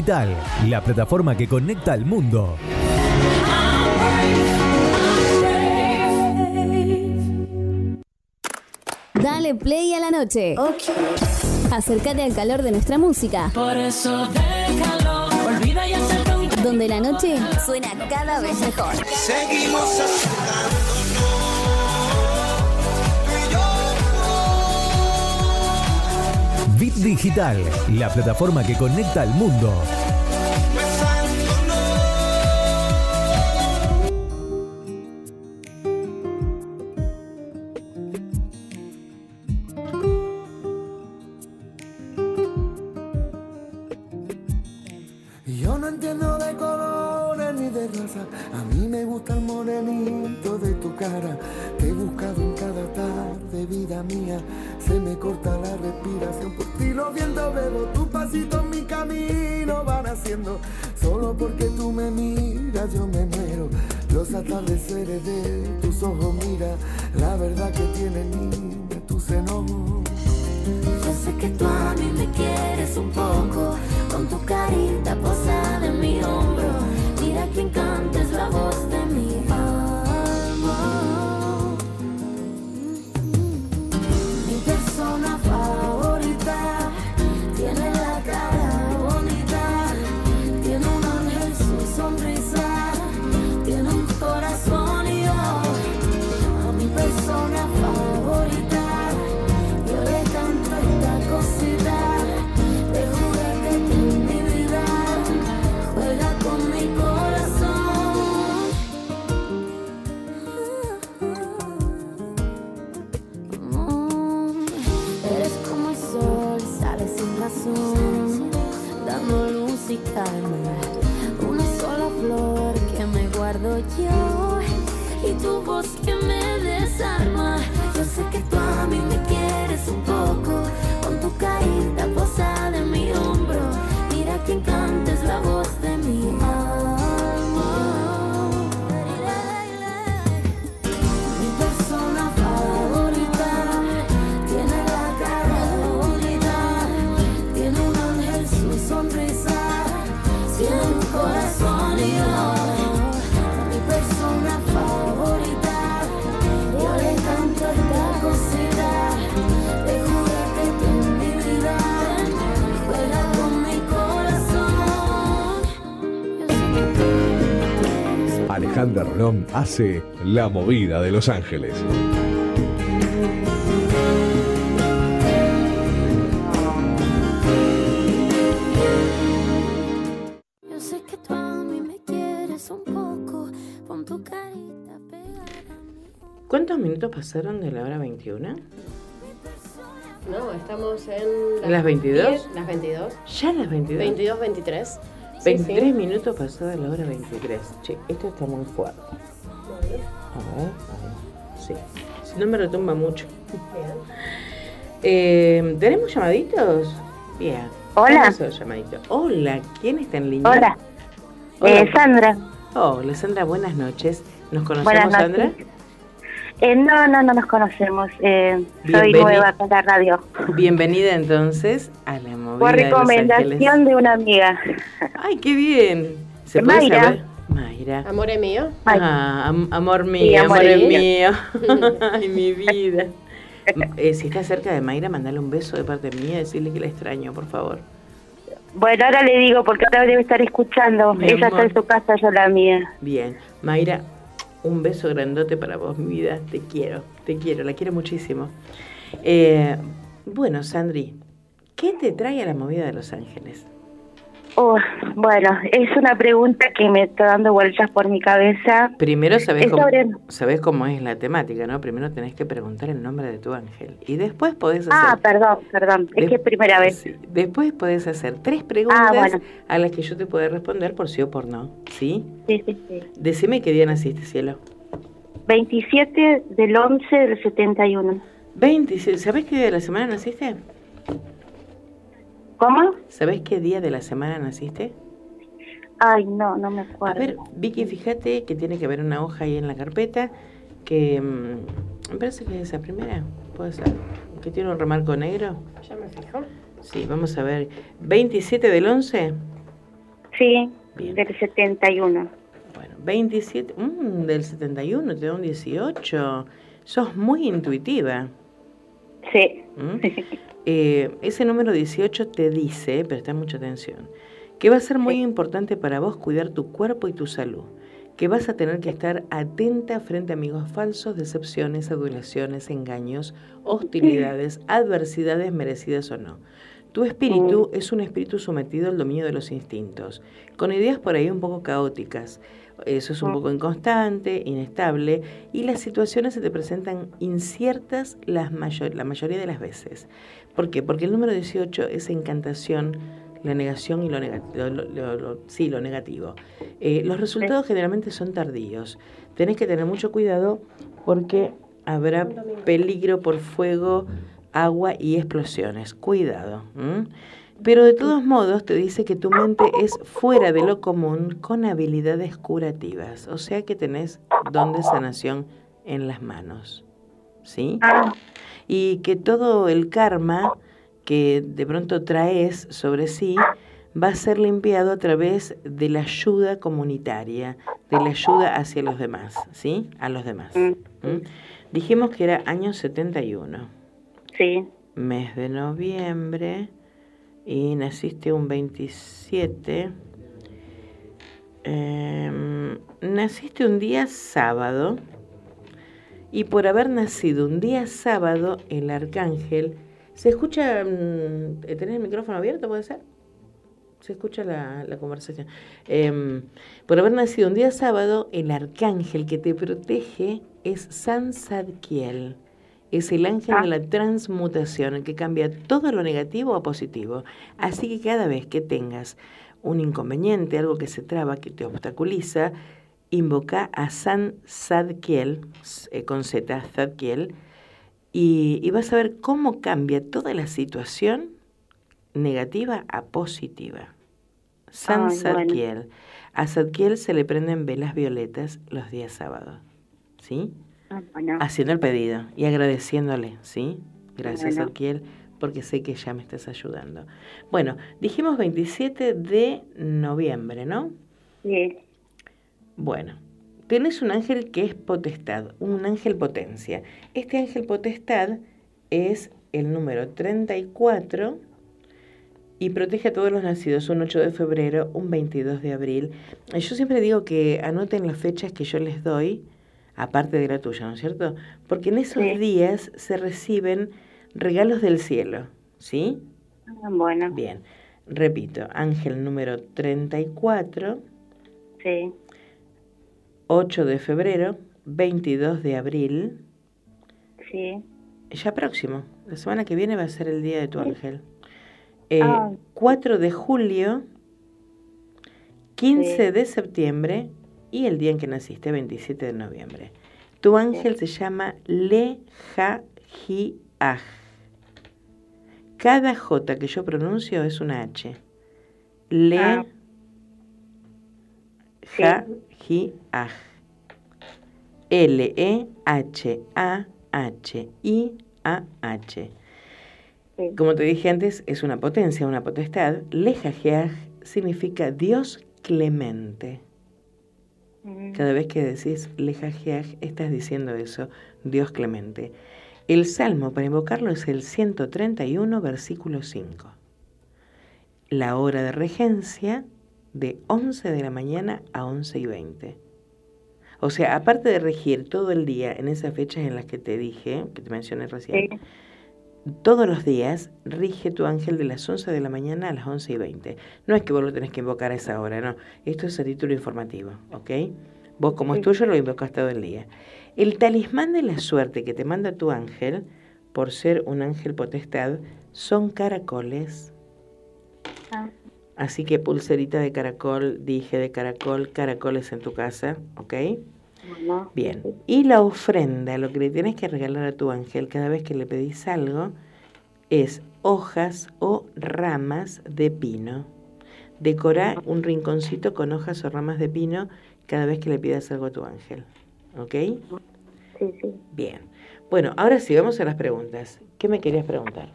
Digital, la plataforma que conecta al mundo. Dale play a la noche. Acércate al calor de nuestra música. Por eso déjalo, olvida y acerca un Donde la noche Suena cada vez mejor. Seguimos Bit Digital, la plataforma que conecta al mundo. Yo no entiendo de colores ni de raza. A mí me gusta el morenito de tu cara. Te he buscado en cada tarde, vida mía. Se me corta la respiración. Por ti los vientos bebo. Tus pasitos en mi camino van haciendo. Solo porque tú me miras, yo me muero. Los atardeceres de tus ojos, mira. La verdad que tiene niña tu seno. Yo sé que tú a mí me quieres un poco, con tu carita posada en mi hombro. Mira quién canta es la voz de mi me Alejandra Rolón hace La Movida de Los Ángeles. Yo sé que tú a mí me quieres un poco, pon tu carita pegada. ¿Cuántos minutos pasaron de la hora 21? No, estamos en... ¿Las 22? 10, las 22. ¿Ya las 22? 22, 23. Sí, 23 sí. minutos pasada la hora 23. Che, esto está muy fuerte. A ver, a ver. Sí. Si no me retumba mucho. Eh, ¿Tenemos llamaditos? Bien. Hola. Llamadito. Hola, ¿quién está en línea? Hola. Eh, Sandra. Hola, Sandra, buenas noches. ¿Nos conocemos, Buenas noches. Sandra? Eh, no, no, no nos conocemos. Eh, soy nueva con la radio. Bienvenida entonces a la movida Por de Los recomendación de una amiga. Ay, qué bien. ¿Se puede Mayra. saber? Mayra. Amor mío. Ah, am- amor mío, Sí, amor, amor es mío. mío. Ay, mi vida. Eh, si está cerca de Mayra, mandale un beso de parte mía, decirle que la extraño, por favor. Bueno, ahora le digo, porque ahora debe estar escuchando. Mi Ella amor. está en su casa, yo la mía. Bien, Mayra, un beso grandote para vos, mi vida. Te quiero, te quiero, la quiero muchísimo. Eh, bueno, Sandri, ¿qué te trae a la movida de Los Ángeles? Oh, bueno, es una pregunta que me está dando vueltas por mi cabeza. Primero sabés Es cómo, sobre- sabés cómo es la temática, ¿no? Primero tenés que preguntar el nombre de tu ángel. Y después podés hacer... Ah, perdón, perdón, es que es primera vez. Sí, Después podés hacer tres preguntas Ah, bueno. a las que yo te puedo responder por sí o por no. ¿Sí? Sí, sí, sí. Decime qué día naciste, cielo. 27 del 11 del 71. 27. ¿Sabés qué día de la semana naciste? ¿Cómo? ¿Sabés qué día de la semana naciste? Ay, no, no me A acuerdo. ver, Vicky, fíjate que tiene que haber una hoja ahí en la carpeta que mm, me parece que es esa primera, puede ser, que tiene un remarco negro. ¿Ya me fijo? Sí, vamos a ver. ¿27 del 11? Sí, del 71. Bueno, 27, mm, del 71, te da un 18. Sos muy intuitiva. Sí. ¿Mm? Eh, ese número 18 te dice, presta mucha atención, que va a ser muy importante para vos cuidar tu cuerpo y tu salud, que vas a tener que estar atenta frente a amigos falsos, decepciones, adulaciones, engaños, hostilidades, adversidades merecidas o no. Tu espíritu es un espíritu sometido al dominio de los instintos, con ideas por ahí un poco caóticas. Eso es un poco inconstante, inestable, y las situaciones se te presentan inciertas las mayor- la mayoría de las veces. ¿Por qué? Porque el número 18 es encantación, la negación y lo, nega- lo- lo- lo- lo- sí, lo negativo. Eh, los resultados generalmente son tardíos. Tenés que tener mucho cuidado porque habrá peligro por fuego, agua y explosiones. Cuidado. Pero de todos modos te dice que tu mente es fuera de lo común con habilidades curativas. O sea que tenés don de sanación en las manos. ¿Sí? Y que todo el karma que de pronto traes sobre sí va a ser limpiado a través de la ayuda comunitaria, de la ayuda hacia los demás, ¿sí? A los demás. ¿m? Dijimos que era año 71. Sí. Mes de noviembre. Y naciste un 27. Em, naciste un día sábado. Y por haber nacido un día sábado, el arcángel. ¿Se escucha? mm, ¿Tenés el micrófono abierto, puede ser? Se escucha la, la conversación. Em, por haber nacido un día sábado, el arcángel que te protege es San Zadkiel. Es el ángel de la transmutación, el que cambia todo lo negativo a positivo. Así que cada vez que tengas un inconveniente, algo que se traba, que te obstaculiza, invoca a San Zadkiel, eh, con Z, Zadkiel, y, y vas a ver cómo cambia toda la situación negativa a positiva. San Ay, bueno. Zadkiel. A Zadkiel se le prenden velas violetas los días sábados. ¿Sí? Ah, bueno. Haciendo el pedido y agradeciéndole, ¿sí? Gracias, Bueno. Zadkiel, porque sé que ya me estás ayudando. Bueno, dijimos 27 de noviembre, ¿no? Sí. Bueno, tenés un ángel que es potestad, un ángel potencia. Este ángel potestad es el número 34 y protege a todos los nacidos un 8 de febrero, un 22 de abril. Yo siempre digo que anoten las fechas que yo les doy, aparte de la tuya, ¿no es cierto? Porque en esos días se reciben regalos del cielo, ¿sí? Ah, Bueno. Bien, repito, ángel número 34. Sí. 8 de febrero, 22 de abril, Sí. ya próximo. La semana que viene va a ser el día de tu ángel. Eh, Ah. 4 de julio, 15 Sí. de septiembre y el día en que naciste, 27 de noviembre. Tu ángel se llama Leja Aj. Cada J que yo pronuncio es una H. Le Ah. Ja Ji Aj. L E H A H I A H. Como te dije antes, es una potencia, una potestad. Lejajeaj significa Dios clemente. Mm. Cada vez que decís Lejajeaj, estás diciendo eso, Dios clemente. El salmo para invocarlo es el 131, versículo 5. La hora de regencia de 11 de la mañana a 11 y 20. O sea, aparte de regir todo el día en esas fechas en las que te dije, que te mencioné recién, todos los días rige tu ángel de las 11 de la mañana a las 11 y 20. No es que vos lo tenés que invocar a esa hora, no. Esto es a título informativo, ¿ok? Vos como es tuyo lo invocas todo el día. El talismán de la suerte que te manda tu ángel, por ser un ángel potestad, son caracoles. Ah. Así que pulserita de caracol, dije de caracol, caracoles en tu casa, ¿ok? Bueno, Bien. Y la ofrenda, lo que le tienes que regalar a tu ángel cada vez que le pedís algo, es hojas o ramas de pino. Decora un rinconcito con hojas o ramas de pino cada vez que le pidas algo a tu ángel. ¿Ok? Sí, sí. Bien. Bueno, ahora sí, vamos a las preguntas. ¿Qué me querías preguntar?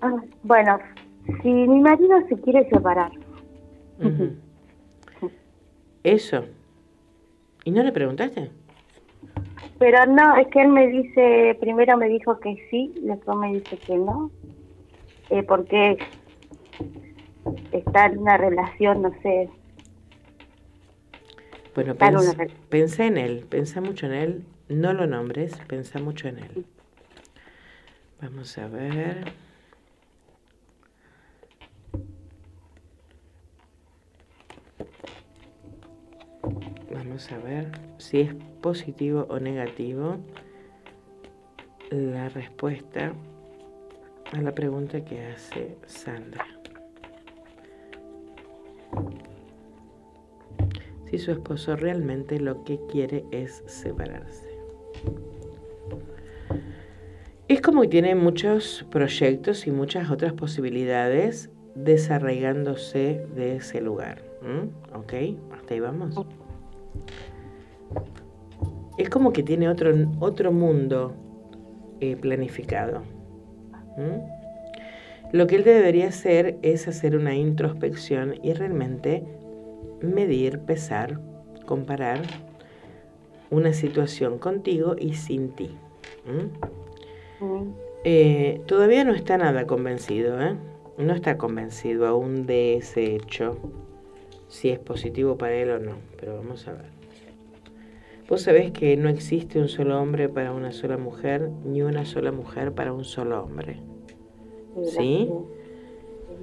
Ah, bueno, si mi marido se quiere separar. Eso. ¿Y no le preguntaste? pero no, es que él me dice, primero me dijo que sí, después me dice que no, eh, porque está en una relación, no sé, Bueno, Está en pens- una re- pensá en él, pensá mucho en él, no lo nombres, pensá mucho en él. Vamos a ver. Vamos a ver si es positivo o negativo la respuesta a la pregunta que hace Sandra. Si su esposo realmente lo que quiere es separarse. Es como que tiene muchos proyectos y muchas otras posibilidades desarraigándose de ese lugar. ¿Ok? Hasta ahí vamos. Es como que tiene otro, otro mundo eh, planificado. Lo que él debería hacer es hacer una introspección y realmente medir, pesar, comparar una situación contigo y sin ti. Eh, todavía no está nada convencido, ¿eh? No está convencido aún de ese hecho, si es positivo para él o no, pero vamos a ver. Vos sabés que no existe un solo hombre para una sola mujer, ni una sola mujer para un solo hombre. ¿Sí?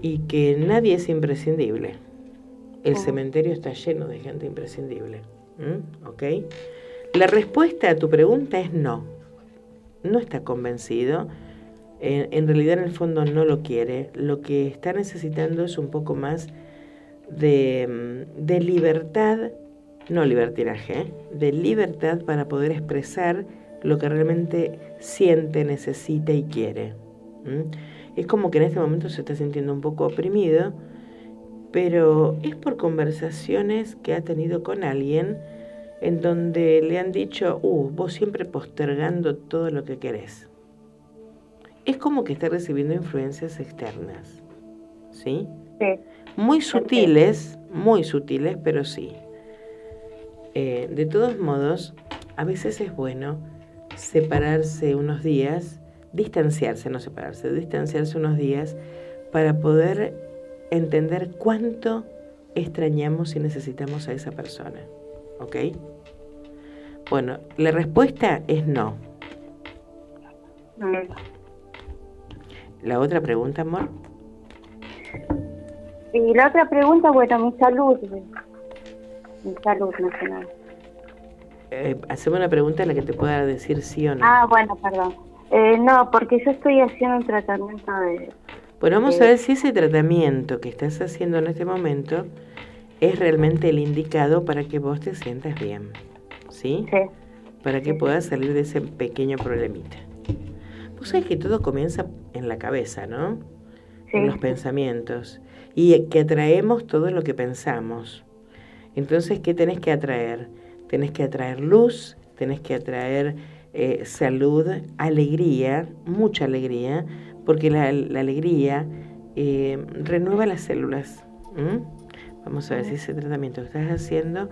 Y que nadie es imprescindible. El cementerio está lleno de gente imprescindible. ¿m? ¿Ok? La respuesta a tu pregunta es no. No está convencido. En, en realidad, en el fondo, no lo quiere. Lo que está necesitando es un poco más de, mm, de libertad, no libertinaje, ¿eh? de libertad para poder expresar lo que realmente siente, necesita y quiere. ¿m? Es como que en este momento se está sintiendo un poco oprimido, pero es por conversaciones que ha tenido con alguien en donde le han dicho, uh, vos siempre postergando todo lo que querés. Es como que está recibiendo influencias externas, ¿sí? Sí. Muy sutiles, muy sutiles, pero sí. Eh, de todos modos, a veces es bueno separarse unos días, distanciarse, no separarse, distanciarse unos días para poder entender cuánto extrañamos y necesitamos a esa persona. ¿Ok? Bueno, la respuesta es no. La otra pregunta, amor. Y la otra pregunta, bueno, mi salud, mi salud nacional. Eh, haceme una pregunta en la que te pueda decir sí o no. Ah, bueno, perdón. Eh, no, porque yo estoy haciendo un tratamiento de... Bueno, vamos a ver si ese tratamiento que estás haciendo en este momento es realmente el indicado para que vos te sientas bien. ¿Sí? Sí. Para que puedas salir de ese pequeño problemita. Vos sabés que todo comienza en la cabeza, ¿no? En los pensamientos. Y que atraemos todo lo que pensamos. Entonces, ¿qué tenés que atraer? Tenés que atraer luz, tenés que atraer eh, salud, alegría, mucha alegría, porque la, la alegría eh, renueva las células. Vamos a ver si ese tratamiento que estás haciendo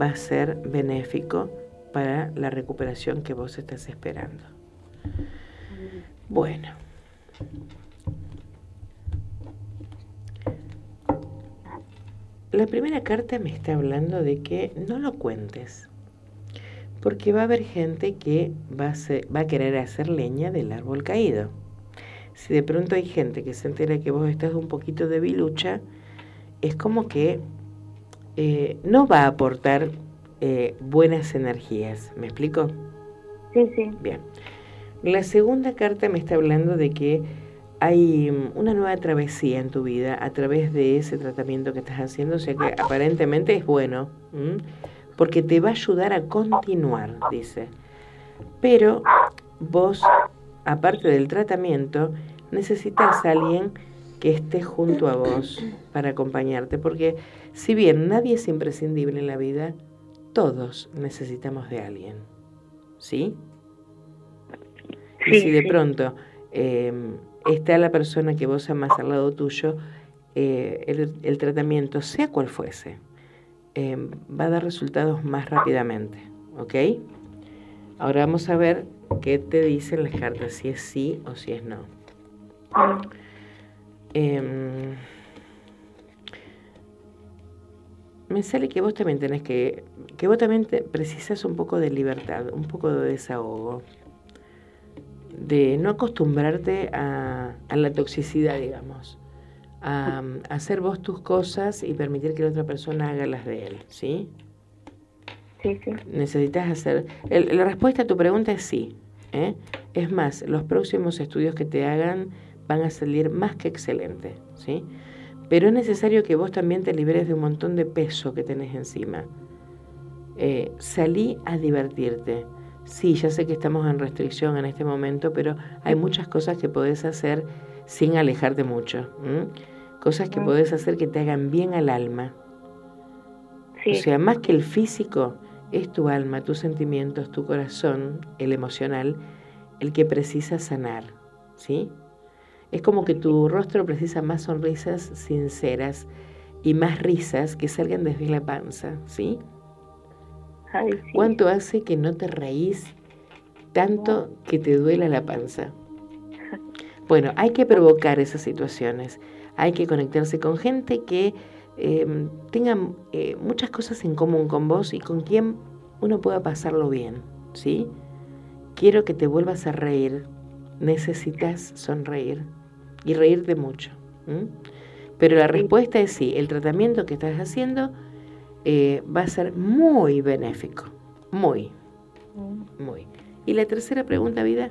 va a ser benéfico para la recuperación que vos estás esperando. Bueno. La primera carta me está hablando de que no lo cuentes, porque va a haber gente que va a, ser- va a querer hacer leña del árbol caído. Si de pronto hay gente que se entera que vos estás un poquito debilucha, es como que eh, no va a aportar eh, buenas energías. ¿Me explico? Sí, sí. Bien. La segunda carta me está hablando de que hay mm, una nueva travesía en tu vida a través de ese tratamiento que estás haciendo, o sea que aparentemente es bueno, ¿m? porque te va a ayudar a continuar, dice. Pero vos, aparte del tratamiento, necesitas a alguien que esté junto a vos para acompañarte, porque si bien nadie es imprescindible en la vida, todos necesitamos de alguien. ¿Sí? Y Sí, si de sí. pronto eh, está la persona que vos amas al lado tuyo, eh, el, tratamiento, sea cual fuese, eh, va a dar resultados más rápidamente. ¿Ok? Ahora vamos a ver qué te dicen las cartas, si es sí o si es no. Em, me sale que vos también tenés que, que vos también precisas un poco de libertad, un poco de desahogo, de no acostumbrarte a, a la toxicidad, digamos, a, a hacer vos tus cosas y permitir que la otra persona haga las de él, ¿sí? Sí, sí. Necesitas hacer... el- la respuesta a tu pregunta es sí. ¿eh? Es más, los próximos estudios que te hagan van a salir más que excelentes, ¿sí? Pero es necesario que vos también te liberes de un montón de peso que tenés encima. Eh, salí a divertirte. Sí, ya sé que estamos en restricción en este momento, pero hay muchas cosas que podés hacer sin alejarte mucho. ¿m? Cosas que podés hacer que te hagan bien al alma. Sí. O sea, más que el físico, es tu alma, tus sentimientos, tu corazón, el emocional, el que precisa sanar, ¿sí? Es como que tu rostro precisa más sonrisas sinceras y más risas que salgan desde la panza, ¿sí? Ay, sí. ¿Cuánto hace que no te reís tanto que te duela la panza? Bueno, hay que provocar esas situaciones. Hay que conectarse con gente que eh, tenga eh, muchas cosas en común con vos y con quien uno pueda pasarlo bien, ¿sí? Quiero que te vuelvas a reír. Necesitas sonreír y reírte mucho. Pero la respuesta es sí, el tratamiento que estás haciendo eh, va a ser muy benéfico. Muy, muy. ¿Y la tercera pregunta, vida?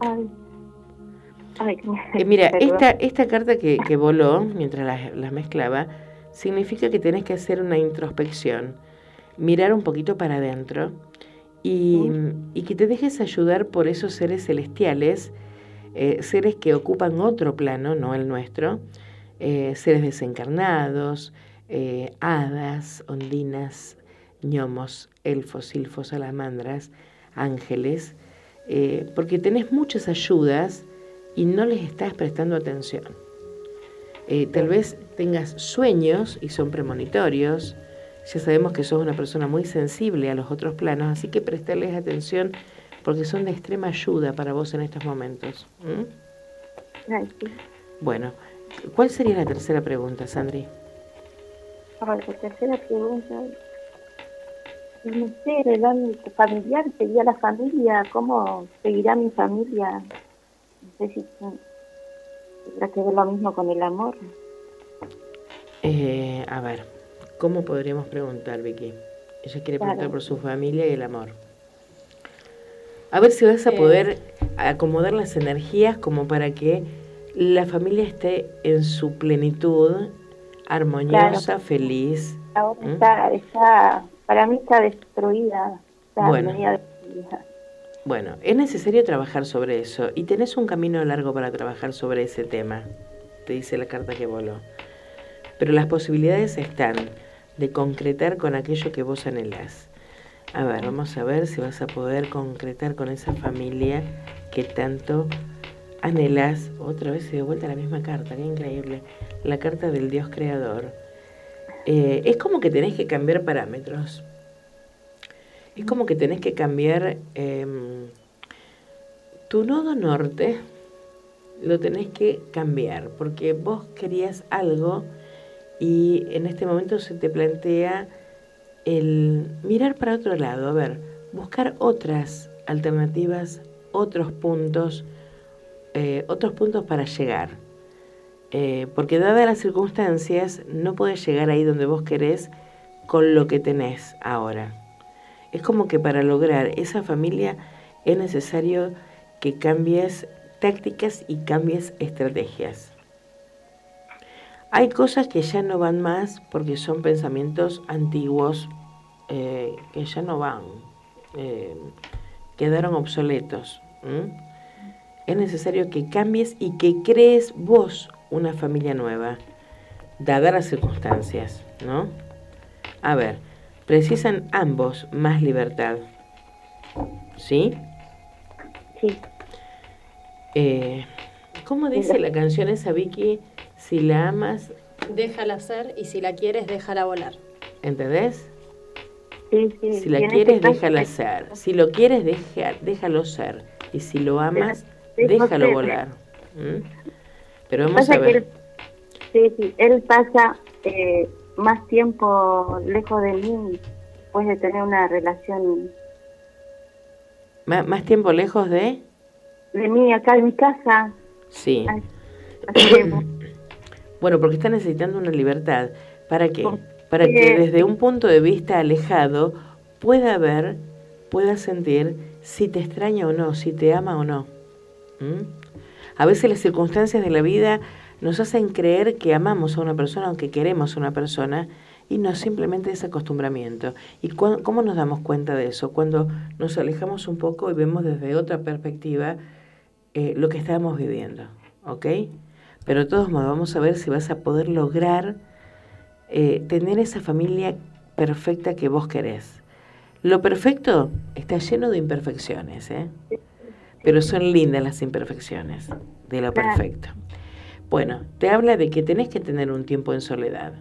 Ay. Ay, Eh, mira, esta, esta carta que, que voló mientras las, las mezclaba significa que tenés que hacer una introspección, mirar un poquito para adentro y, y que te dejes ayudar por esos seres celestiales, eh, seres que ocupan otro plano, no el nuestro, eh, seres desencarnados, eh, hadas, ondinas, gnomos, elfos, silfos, salamandras, ángeles, eh, porque tenés muchas ayudas y no les estás prestando atención. Eh, tal vez tengas sueños y son premonitorios. Ya sabemos que sos una persona muy sensible a los otros planos, así que prestarles atención porque son de extrema ayuda para vos en estos momentos. Bueno, ¿cuál sería la tercera pregunta, Sandri? La tercera pregunta. No sé, el ámbito familiar sería la familia. ¿Cómo seguirá mi familia? No sé si tendrá que ver lo mismo con el amor. Eh, a ver, ¿cómo podríamos preguntar, Vicky? Ella quiere preguntar por su familia y el amor. A ver si vas a Eh. poder acomodar las energías como para que la familia esté en su plenitud, armoniosa, Claro. feliz. Ahora ¿Mm? está, está, para mí está destruida. Está Bueno. destruida. Bueno, es necesario trabajar sobre eso y tenés un camino largo para trabajar sobre ese tema, te dice la carta que voló. Pero las posibilidades están de concretar con aquello que vos anhelás. A ver, vamos a ver si vas a poder concretar con esa familia que tanto anhelás. Otra vez se dio vuelta la misma carta, qué increíble. La carta del Dios Creador. Eh, es como que tenés que cambiar parámetros. Es como que tenés que cambiar em, tu nodo norte, lo tenés que cambiar, porque vos querías algo y en este momento se te plantea el mirar para otro lado, a ver, buscar otras alternativas, otros puntos, eh, otros puntos para llegar. Eh, porque dadas las circunstancias, no puedes llegar ahí donde vos querés con lo que tenés ahora. Es como que para lograr esa familia es necesario que cambies tácticas y cambies estrategias. Hay cosas que ya no van más porque son pensamientos antiguos eh, que ya no van, eh, quedaron obsoletos. Es necesario que cambies y que crees vos una familia nueva, dadas las circunstancias, ¿no? A ver, precisan ambos más libertad. ¿Sí? Sí. Eh, ¿Cómo dice la canción esa, Vicky? Si la amas... Déjala ser y si la quieres, déjala volar. ¿Entendés? Sí, sí. Si la quieres, déjala ser. Si lo quieres, deja, déjalo ser. Y si lo amas, déjalo volar. ¿Mm? Pero vamos a ver. sí, sí. Él pasa eh, más tiempo lejos de mí después de tener una relación. ¿Más, más tiempo lejos de? De mí, acá en mi casa. Sí. bueno, porque está necesitando una libertad. ¿Para qué? Para que desde un punto de vista alejado pueda ver, pueda sentir si te extraña o no, si te ama o no. ¿Mm? A veces las circunstancias de la vida nos hacen creer que amamos a una persona aunque queremos a una persona y no simplemente es acostumbramiento. ¿Y cómo nos damos cuenta de eso? Cuando nos alejamos un poco y vemos desde otra perspectiva eh, lo que estábamos viviendo, ¿ok? Pero de todos modos vamos a ver si vas a poder lograr eh, tener esa familia perfecta que vos querés. Lo perfecto está lleno de imperfecciones, ¿eh? Pero son lindas las imperfecciones de lo perfecto. Bueno, te habla de que tenés que tener un tiempo en soledad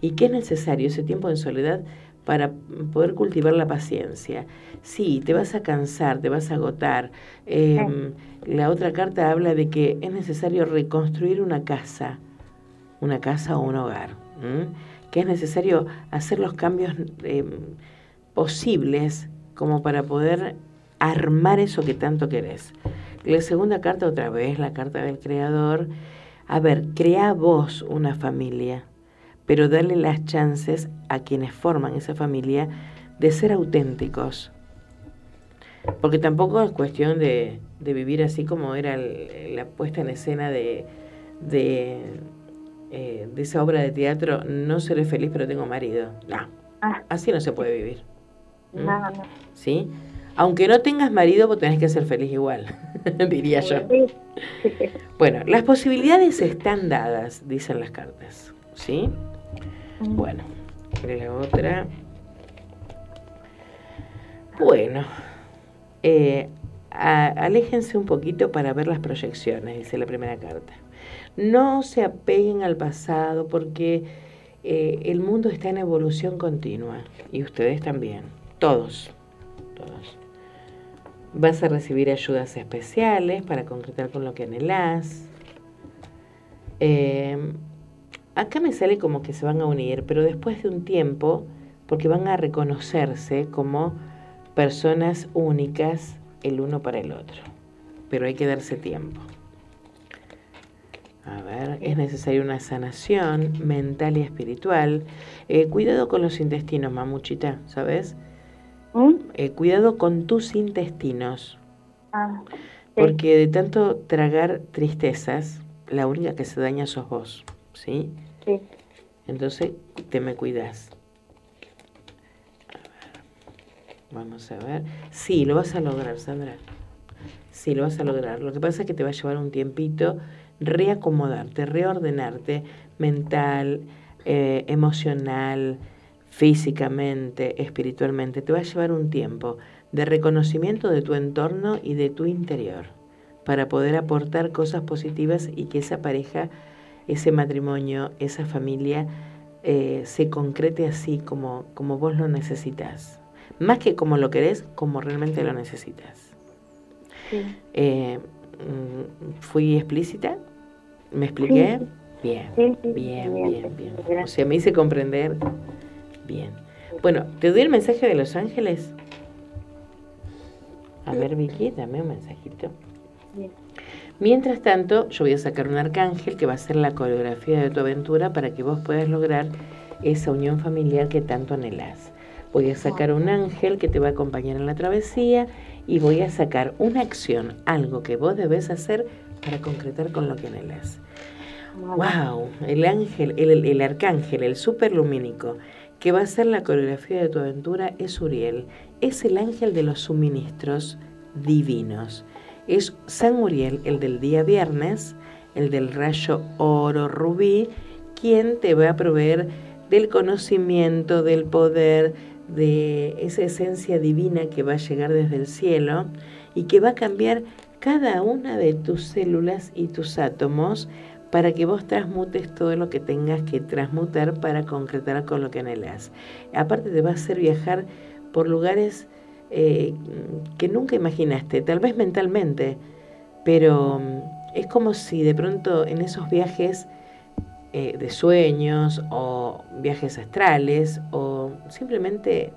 y que es necesario ese tiempo en soledad para poder cultivar la paciencia. Sí, te vas a cansar, te vas a agotar. Em, la otra carta habla de que es necesario reconstruir una casa, una casa o un hogar, que es necesario hacer los cambios em, posibles como para poder armar eso que tanto querés. La segunda carta otra vez, la carta del creador. A ver, crea vos una familia pero darle las chances a quienes forman esa familia de ser auténticos. Porque tampoco es cuestión de, vivir así como era la puesta en escena de, de, eh, de, esa obra de teatro, no seré feliz pero tengo marido. No, ah. así no se puede vivir. ¿Mm? ¿Sí? Aunque no tengas marido, vos tenés que ser feliz igual, diría yo. Bueno, las posibilidades están dadas, dicen las cartas. ¿Sí? Bueno, la otra. Bueno, eh, aléjense un poquito para ver las proyecciones, dice la primera carta. No se apeguen al pasado porque eh, el mundo está en evolución continua y ustedes también, todos, todos. Vas a recibir ayudas especiales para concretar con lo que anhelás. Eh, Acá me sale como que se van a unir, pero después de un tiempo, porque van a reconocerse como personas únicas el uno para el otro. Pero hay que darse tiempo. A ver, es necesaria una sanación mental y espiritual. Eh, cuidado con los intestinos, mamuchita, ¿sabes? ¿Mm? Eh, cuidado con tus intestinos. Ah, porque de tanto tragar tristezas, la única que se daña sos vos, ¿sí? Entonces, te me cuidas. Vamos a ver. Sí, lo vas a lograr, Sandra. Sí, lo vas a lograr. Lo que pasa es que te va a llevar un tiempito reacomodarte, reordenarte mental, eh, emocional, físicamente, espiritualmente. Te va a llevar un tiempo de reconocimiento de tu entorno y de tu interior para poder aportar cosas positivas y que esa pareja ese matrimonio, esa familia, eh, se concrete así como, como vos lo necesitas. más que como lo querés, como realmente lo necesitas. Sí. Eh, mm, ¿Fui explícita? ¿Me expliqué? Sí. Bien, Sí, bien, bien, bien, bien. O sea, me hice comprender. Bien. Bueno, ¿te doy el mensaje de los ángeles? A ver, Vicky, dame un mensajito. Bien. Mientras tanto, yo voy a sacar un arcángel que va a ser la coreografía de tu aventura para que vos puedas lograr esa unión familiar que tanto anhelás. Voy a sacar un ángel que te va a acompañar en la travesía y voy a sacar una acción, algo que vos debes hacer para concretar con lo que anhelás. Wow, el ángel, el, el- el arcángel, el superlumínico que va a ser la coreografía de tu aventura es Uriel. Es el ángel de los suministros divinos. Es San Uriel, el del día viernes, el del rayo oro rubí, quien te va a proveer del conocimiento, del poder, de esa esencia divina que va a llegar desde el cielo y que va a cambiar cada una de tus células y tus átomos para que vos transmutes todo lo que tengas que transmutar para concretar con lo que anhelas. Aparte te va a hacer viajar por lugares eh, que nunca imaginaste, tal vez mentalmente, pero mm, es como si de pronto en esos viajes eh, de sueños o viajes astrales o simplemente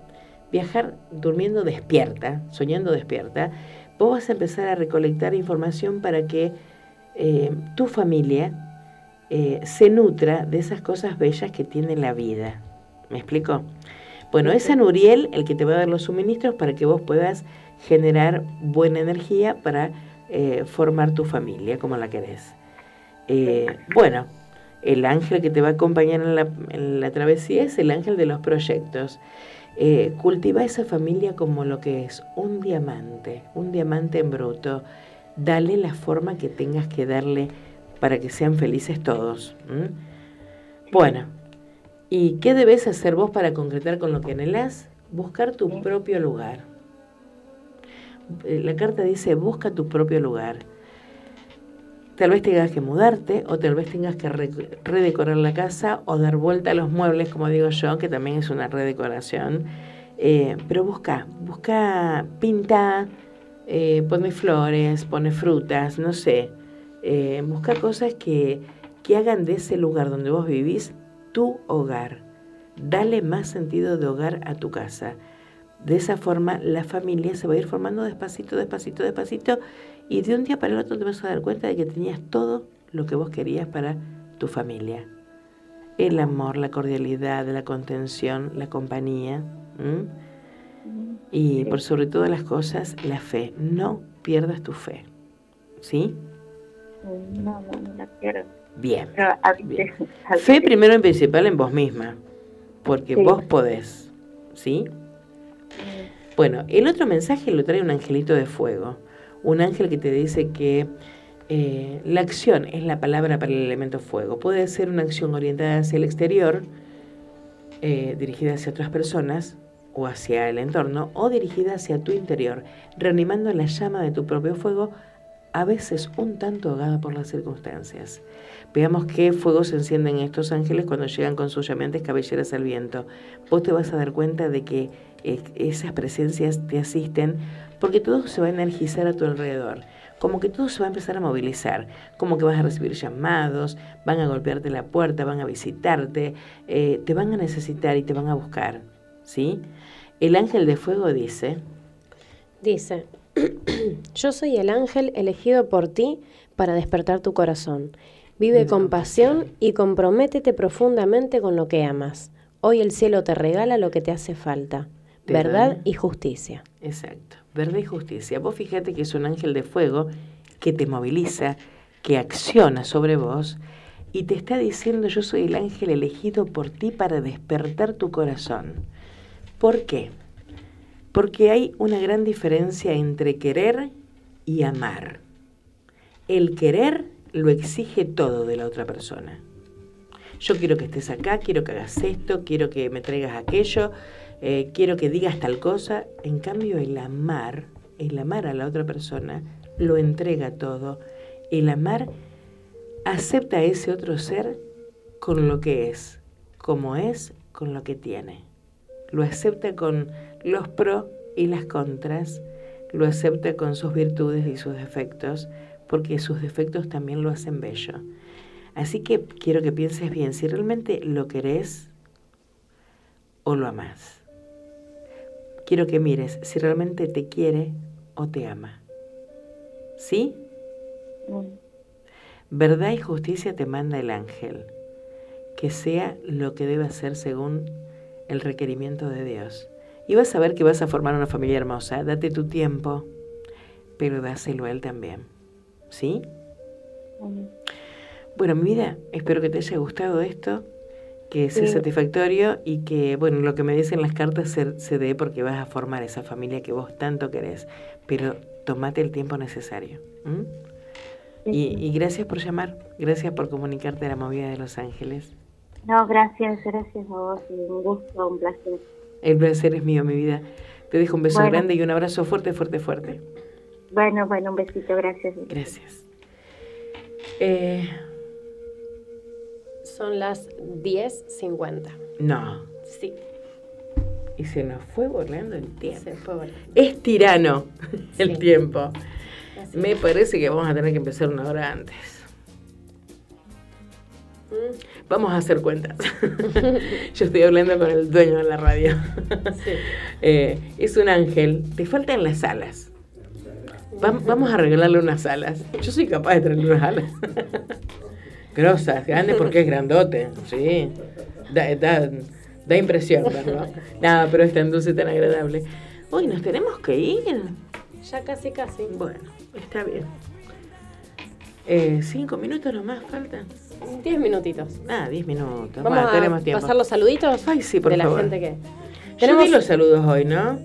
viajar durmiendo despierta, soñando despierta, vos vas a empezar a recolectar información para que eh, tu familia eh, se nutra de esas cosas bellas que tiene la vida. ¿Me explico? Bueno, es San Uriel el que te va a dar los suministros para que vos puedas generar buena energía para eh, formar tu familia como la querés. Bueno, el ángel que te va a acompañar en la, travesía es el ángel de los proyectos. Cultiva esa familia como lo que es un diamante, un diamante en bruto. Dale la forma que tengas que darle para que sean felices todos. Bueno, ¿y qué debes hacer vos para concretar con lo que anhelás? Buscar tu propio lugar. La carta dice, busca tu propio lugar. Tal vez tengas que mudarte o tal vez tengas que re- redecorar la casa o dar vuelta a los muebles, como digo yo, que también es una redecoración. Eh, pero busca, busca, pinta, eh, pone flores, pone frutas, no sé. Eh, busca cosas que, que hagan de ese lugar donde vos vivís tu hogar. Dale más sentido de hogar a tu casa. De esa forma la familia se va a ir formando despacito, despacito, despacito y de un día para el otro te vas a dar cuenta de que tenías todo lo que vos querías para tu familia. El amor, la cordialidad, la contención, la compañía. Y por sobre todas las cosas, la fe. No pierdas tu fe. ¿Sí? No, no, no la quiero. Bien. Pero a veces- a Fe primero en principal en vos misma, porque Sí. vos podés, ¿sí? Bueno, el otro mensaje lo trae un angelito de fuego, un ángel que te dice que eh, la acción es la palabra para el elemento fuego. Puede ser una acción orientada hacia el exterior, eh, dirigida hacia otras personas o hacia el entorno, o dirigida hacia tu interior, reanimando la llama de tu propio fuego, a veces un tanto ahogada por las circunstancias. Veamos qué fuego se encienden estos ángeles cuando llegan con sus llameantes cabelleras al viento. Vos te vas a dar cuenta de que eh, esas presencias te asisten porque todo se va a energizar a tu alrededor. Como que todo se va a empezar a movilizar, como que vas a recibir llamados, van a golpearte la puerta, van a visitarte, eh, te van a necesitar y te van a buscar. ¿Sí? El ángel de fuego dice, Dice, yo soy el ángel elegido por ti para despertar tu corazón. Vive con pasión y comprométete profundamente con lo que amas. Hoy el cielo te regala lo que te hace falta, Te verdad da- y justicia. Exacto, verdad y justicia. Vos fíjate que es un ángel de fuego que te moviliza, que acciona sobre vos y te está diciendo yo soy el ángel elegido por ti para despertar tu corazón. ¿Por qué? Porque hay una gran diferencia entre querer y amar. El querer lo exige todo de la otra persona. Yo quiero que estés acá, quiero que hagas esto, quiero que me traigas aquello, eh, quiero que digas tal cosa. En cambio, el amar, el amar a la otra persona, lo entrega todo. El amar acepta a ese otro ser con lo que es, como es, con lo que tiene. Lo acepta con los pros y las contras, lo acepta con sus virtudes y sus defectos, porque sus defectos también lo hacen bello. Así que quiero que pienses bien si realmente lo querés o lo amás. Quiero que mires si realmente te quiere o te ama. ¿Sí? Verdad y justicia te manda el ángel, que sea lo que debe hacer según el requerimiento de Dios. Y vas a ver que vas a formar una familia hermosa. Date tu tiempo, pero dáselo a él también. ¿Sí? Bueno, mi vida, espero que te haya gustado esto, que sea Sí. satisfactorio y que, bueno, lo que me dicen las cartas se, se dé porque vas a formar esa familia que vos tanto querés. Pero tomate el tiempo necesario. Y, y gracias por llamar, gracias por comunicarte a la movida de Los Ángeles. No, gracias, gracias a vos. y Un gusto, un placer. El placer es mío, mi vida. Te dejo un beso Bueno. grande y un abrazo fuerte, fuerte, fuerte. Bueno, bueno, un besito, gracias. Gracias. Eh, Son las 10.50. no, Sí, y se nos fue volando el tiempo. se fue volando. Es tirano el Sí. tiempo. Así Me es. parece que vamos a tener que empezar una hora antes. Vamos a hacer cuentas. Yo estoy hablando con el dueño de la radio. Sí. Eh, es un ángel. Te faltan las alas. Va- vamos a regalarle unas alas. Yo soy capaz de traerle unas alas. Grosas, grandes porque es grandote. Sí. Da, da, da impresión, ¿verdad? Nada, pero es tan dulce, tan agradable. Hoy nos tenemos que ir. Ya casi, casi. Bueno, está bien. Eh, cinco minutos nomás faltan. 10 minutitos. Ah, diez minutos. Vamos Bueno, a tenemos tiempo. pasar los saluditos Ay, sí, por de la gente que... Yo Tenemos- di los saludos hoy, ¿no?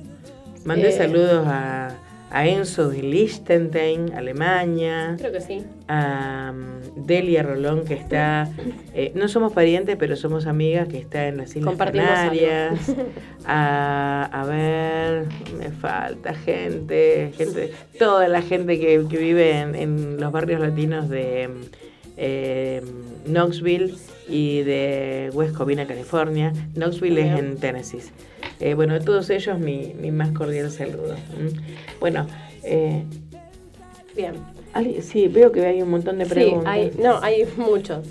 Mandé Eh. saludos a, a Enzo de Liechtenstein, Alemania, Creo que sí. a um, Delia Rolón, que está, eh, no somos parientes, pero somos amigas, que está en las Islas Compartimos Canarias. A, a ver, me falta gente, gente, toda la gente que, que vive en, en los barrios latinos de eh, Knoxville y de West Covina, California. Knoxville es en Tennessee. Eh, bueno, a todos ellos mi, mi más cordial saludo. ¿m? Bueno, eh, Bien. Sí, veo que hay un montón de Sí, preguntas. hay, no, hay muchos.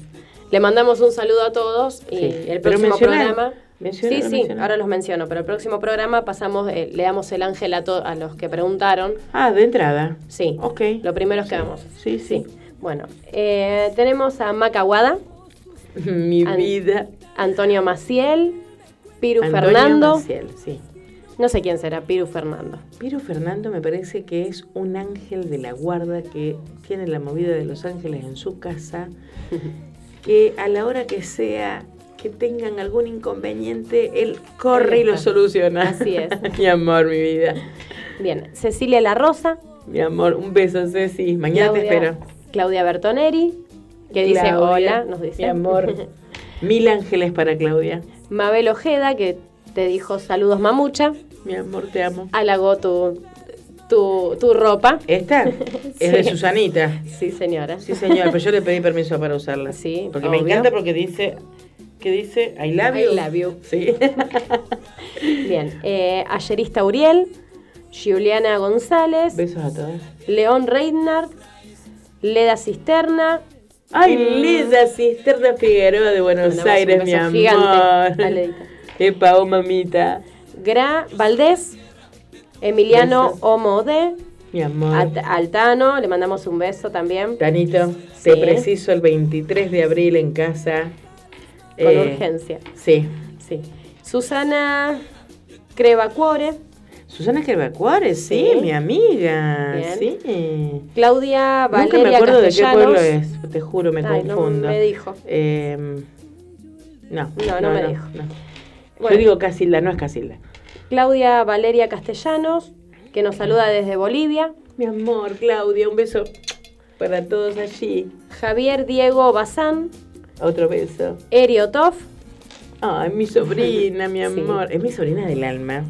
Le mandamos un saludo a todos y Sí. el próximo programa... sí, sí, ahora los menciono, pero el próximo programa pasamos, eh, le damos el ángel a, to- a los que preguntaron. Ah, de entrada. Sí, Ok. lo primero es que hagamos. Sí, sí. Bueno, eh, tenemos a Macaguada, Mi An- vida. Antonio Maciel, Piru Antonio Fernando. Maciel, sí. No sé quién será, Piru Fernando. Piro Fernando me parece que es un ángel de la guarda que tiene la movida de los ángeles en su casa, que a la hora que sea que tengan algún inconveniente, él corre y lo soluciona. Así es. mi amor, mi vida. Bien, Cecilia La Rosa, Mi amor, un beso, Ceci. Mañana te espero. Claudia Bertoneri, que dice hola, nos dice. Mi amor. Mil ángeles para Claudia. Mabel Ojeda, que te dijo saludos mamucha, Mi amor, te amo. halagó tu, tu, tu ropa. ¿Esta? Es de. Susanita. Sí, señora. Sí, señor, pero yo le pedí permiso para usarla. Sí, Porque me encanta porque dice, ¿qué dice? I love you. I love you. Sí. Bien, eh, Ayerista Uriel, Juliana González, Besos a todos. León Reinhardt, Leda Cisterna. Ay, mm, Lisa Cisterna Figueroa de Buenos Aires, mi amor. gigante. Epa, oh mamita. Gra Valdés, Emiliano Besos. Omode, Mi amor. Altano, le mandamos un beso también. Tanito, Sí. te preciso el 23 de abril en casa. Con Eh, urgencia. Sí. Sí. Susana Crevacuore, Susana Gervacuare, sí, Sí. mi amiga. Bien. Sí. Claudia Nunca Valeria me acuerdo de qué pueblo es, te juro, me Ay, no confundo. me dijo. Eh, no, No, no me dijo. no. Bueno. Yo digo Casilda, no es Casilda. Claudia Valeria Castellanos, que nos saluda desde Bolivia. Mi amor, Claudia, un beso para todos allí. Javier Diego Bazán, Otro beso. Eri Otov, Ay, mi sobrina, mi Sí. amor. Es mi sobrina del alma.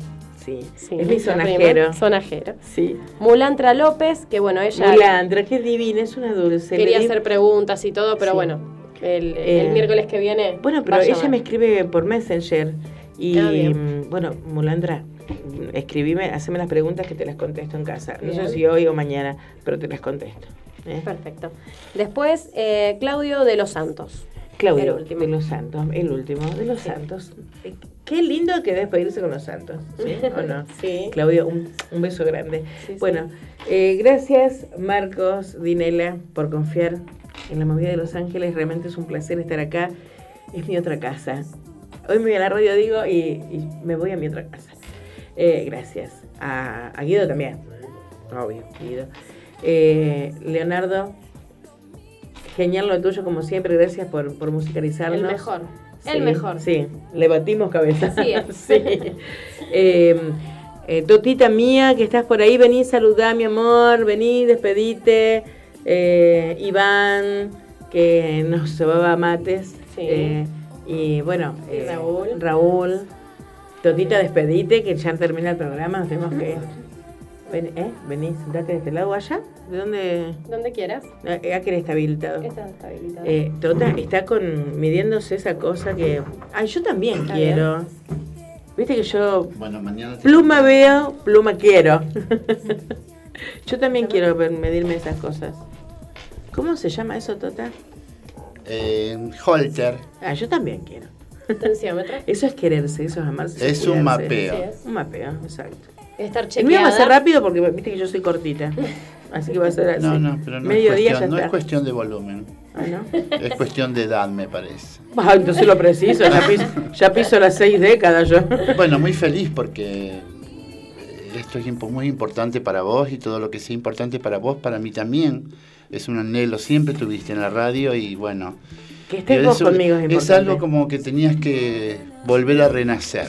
Sí. sí, es mi sonajero. sonajero. Sí. Mulantra López, que bueno, ella Mulandra, qué divina, es una dulce. quería hacer preguntas y todo, pero Sí. bueno, el, Eh, miércoles que viene. Bueno, pero ella me escribe por Messenger Y Ah, mm, bueno, Mulandra, mm, escribime, haceme las preguntas que te las contesto en casa. No sé si hoy o mañana, pero te las contesto. ¿eh? Perfecto. Después, eh, Claudio de los Santos. Claudio de los Santos, el último de los Santos. Qué lindo que despedirse con los Santos, ¿sí? ¿O no? Sí. Claudio, un, un beso grande. Sí, sí. bueno, eh, gracias Marcos, Dinela, por confiar en la movida de Los Ángeles. Realmente es un placer estar acá. Es mi otra casa. Hoy me voy a la radio, digo, y, y me voy a mi otra casa. Eh, gracias. A, a Guido también. Obvio, Guido. Eh, Leonardo, genial lo tuyo como siempre. Gracias por, por musicalizarnos. El mejor. Sí, El mejor. Sí, le batimos cabeza. Así es. Sí. Eh, eh, Totita mía, que estás por ahí, vení, saludá, mi amor, vení, despedite. Eh, Iván, que nos sobaba mates. Sí. Eh, y bueno, Raúl. Raúl. Totita, despedite, que ya termina el programa, nos tenemos que... Ven, ¿eh? Vení, sentate de este lado allá. ¿De dónde? Donde quieras. Eh, Acá está habilitado. Está habilitada. Eh, Tota está con midiéndose esa cosa que. Ay, yo también Está quiero. Viste que yo Bueno, mañana te- pluma veo, pluma quiero. yo también quiero medirme esas cosas. ¿Cómo se llama eso, Tota? Eh, Holter. Ah, yo también quiero. Tensiómetro. Eso es quererse, eso es amarse. Es un mapeo. Sí, es. Un mapeo, exacto. Estar El mío va a ser chequeada. rápido porque viste que yo soy cortita. Así que va a ser así. No, no, pero no, es cuestión, ya no es cuestión de volumen. Ah, ¿no? Es cuestión de edad, me parece. Ah, entonces lo preciso, ya piso, ya piso las seis décadas yo. Bueno, muy feliz porque esto es muy importante para vos y todo lo que sea importante para vos, para mí también. Es un anhelo, siempre tuviste en la radio y bueno. Que estés vos conmigo es Es importante. algo como que tenías que volver a renacer.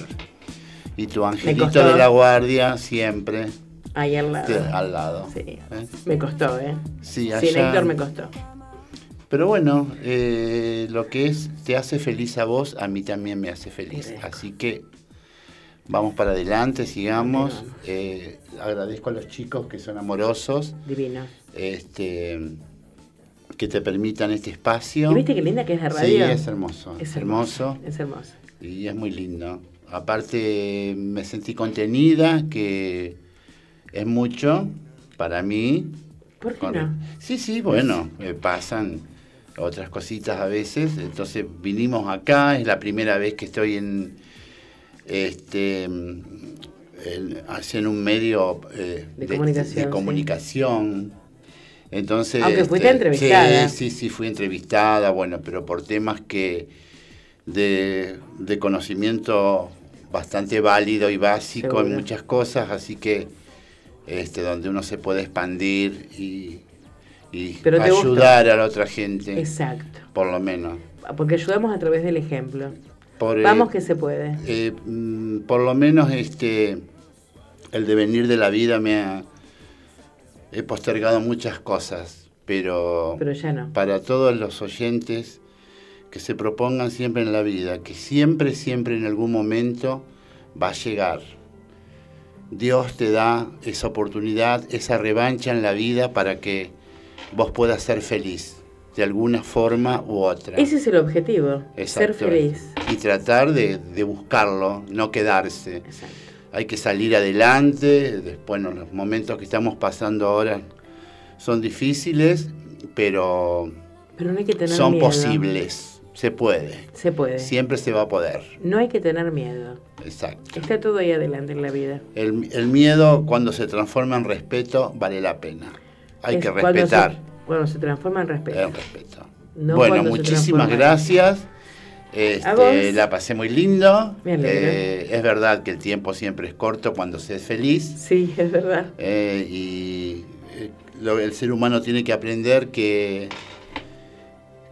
Y tu angelito de la guardia siempre Ahí al lado. te- al lado. Sí. ¿eh? Me costó, ¿eh? Sí, Sin allá- Héctor me costó. Pero bueno, eh, lo que es te hace feliz a vos, a mí también me hace feliz. Así que vamos para adelante, sigamos. Eh, agradezco a los chicos que son amorosos, Divino. este, que te permitan este espacio. ¿Y viste qué linda que es la Sí, radio? es hermoso. Es hermoso. Es hermoso. Y es muy lindo. Aparte me sentí contenida, que es mucho para mí. ¿Por qué Con- no? Sí, sí, bueno, me pasan otras cositas a veces. Entonces vinimos acá, es la primera vez que estoy en este en, un medio eh, De comunicación, sí. comunicación. Entonces, Aunque fuiste este, entrevistada. Sí, sí, sí, fui entrevistada, bueno, pero por temas que de, de conocimiento bastante válido y básico en muchas cosas, así que este, donde uno se puede expandir y, gusta. ayudar a la otra gente, Exacto. por lo menos. Porque ayudamos a través del ejemplo. Por, eh, Vamos que se puede. eh, mm, por lo menos este el devenir de la vida me ha he postergado muchas cosas, pero, Pero ya no. para todos los oyentes que se propongan siempre en la vida, que siempre, siempre en algún momento va a llegar. Dios te da esa oportunidad, esa revancha en la vida para que vos puedas ser feliz, de alguna forma u otra. Ese es el objetivo. Ser feliz. Y tratar de, de buscarlo, no quedarse. Hay que salir adelante. Después, bueno, los momentos que estamos pasando ahora son difíciles, pero Pero no hay que tener son miedo. posibles. Se puede. Se puede. Siempre se va a poder. No hay que tener miedo. Exacto. Está todo ahí adelante en la vida. El, el miedo, cuando se transforma en respeto, vale la pena. Hay Es que cuando respetar. se- Cuando se transforma en respeto. En respeto. No bueno, muchísimas gracias. Este, la pasé muy lindo. Eh, es verdad que el tiempo siempre es corto cuando se es feliz. Sí, es verdad. Eh, y eh, lo- el ser humano tiene que aprender que,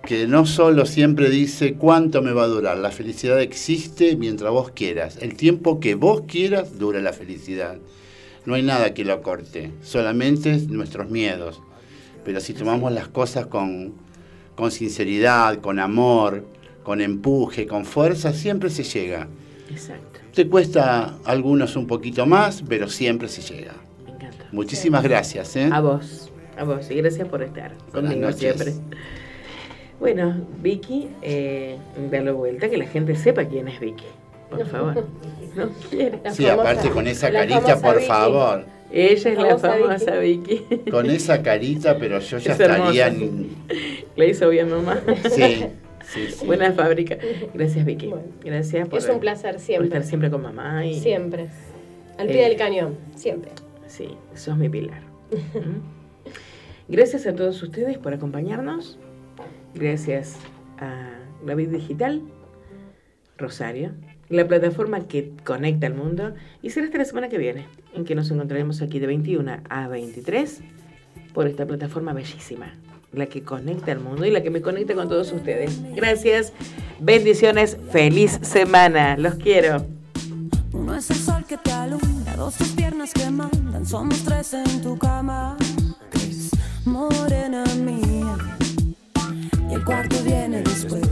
que no solo siempre dice cuánto me va a durar. La felicidad existe mientras vos quieras. El tiempo que vos quieras dura la felicidad. No hay nada que lo corte, solamente nuestros miedos. Pero si tomamos las cosas con, con sinceridad, con amor, con empuje, con fuerza, siempre se llega. Exacto. Te cuesta a algunos un poquito más, pero siempre se llega. Me encanta. Muchísimas gracias. ¿eh? A vos. A vos. Y gracias por estar Buenas conmigo noches. siempre. Bueno, Vicky, eh, dalo vuelta, que la gente sepa quién es Vicky. por favor. No quiere. Sí, aparte con esa carita, por favor. Ella es la Famosa Vicky. Con esa carita, pero yo ya Es estaría en... Le hizo bien mamá. Sí, sí, sí. Buena fábrica. Gracias, Vicky. Gracias por, Es un placer por siempre. estar siempre con mamá. Y, Siempre. Al pie Eh, del cañón, siempre. Sí, sos mi pilar. ¿Mm? Gracias a todos ustedes por acompañarnos. Gracias a David Digital, Rosario, la plataforma que conecta al mundo. Y será hasta la semana que viene, en que nos encontraremos aquí de 21 a 23 por esta plataforma bellísima, la que conecta al mundo y la que me conecta con todos ustedes. Gracias, bendiciones, feliz semana, los quiero. Uno es el sol que te alumbra, dos tus piernas que mandan, somos tres en tu cama, morena mía. El cuarto viene después,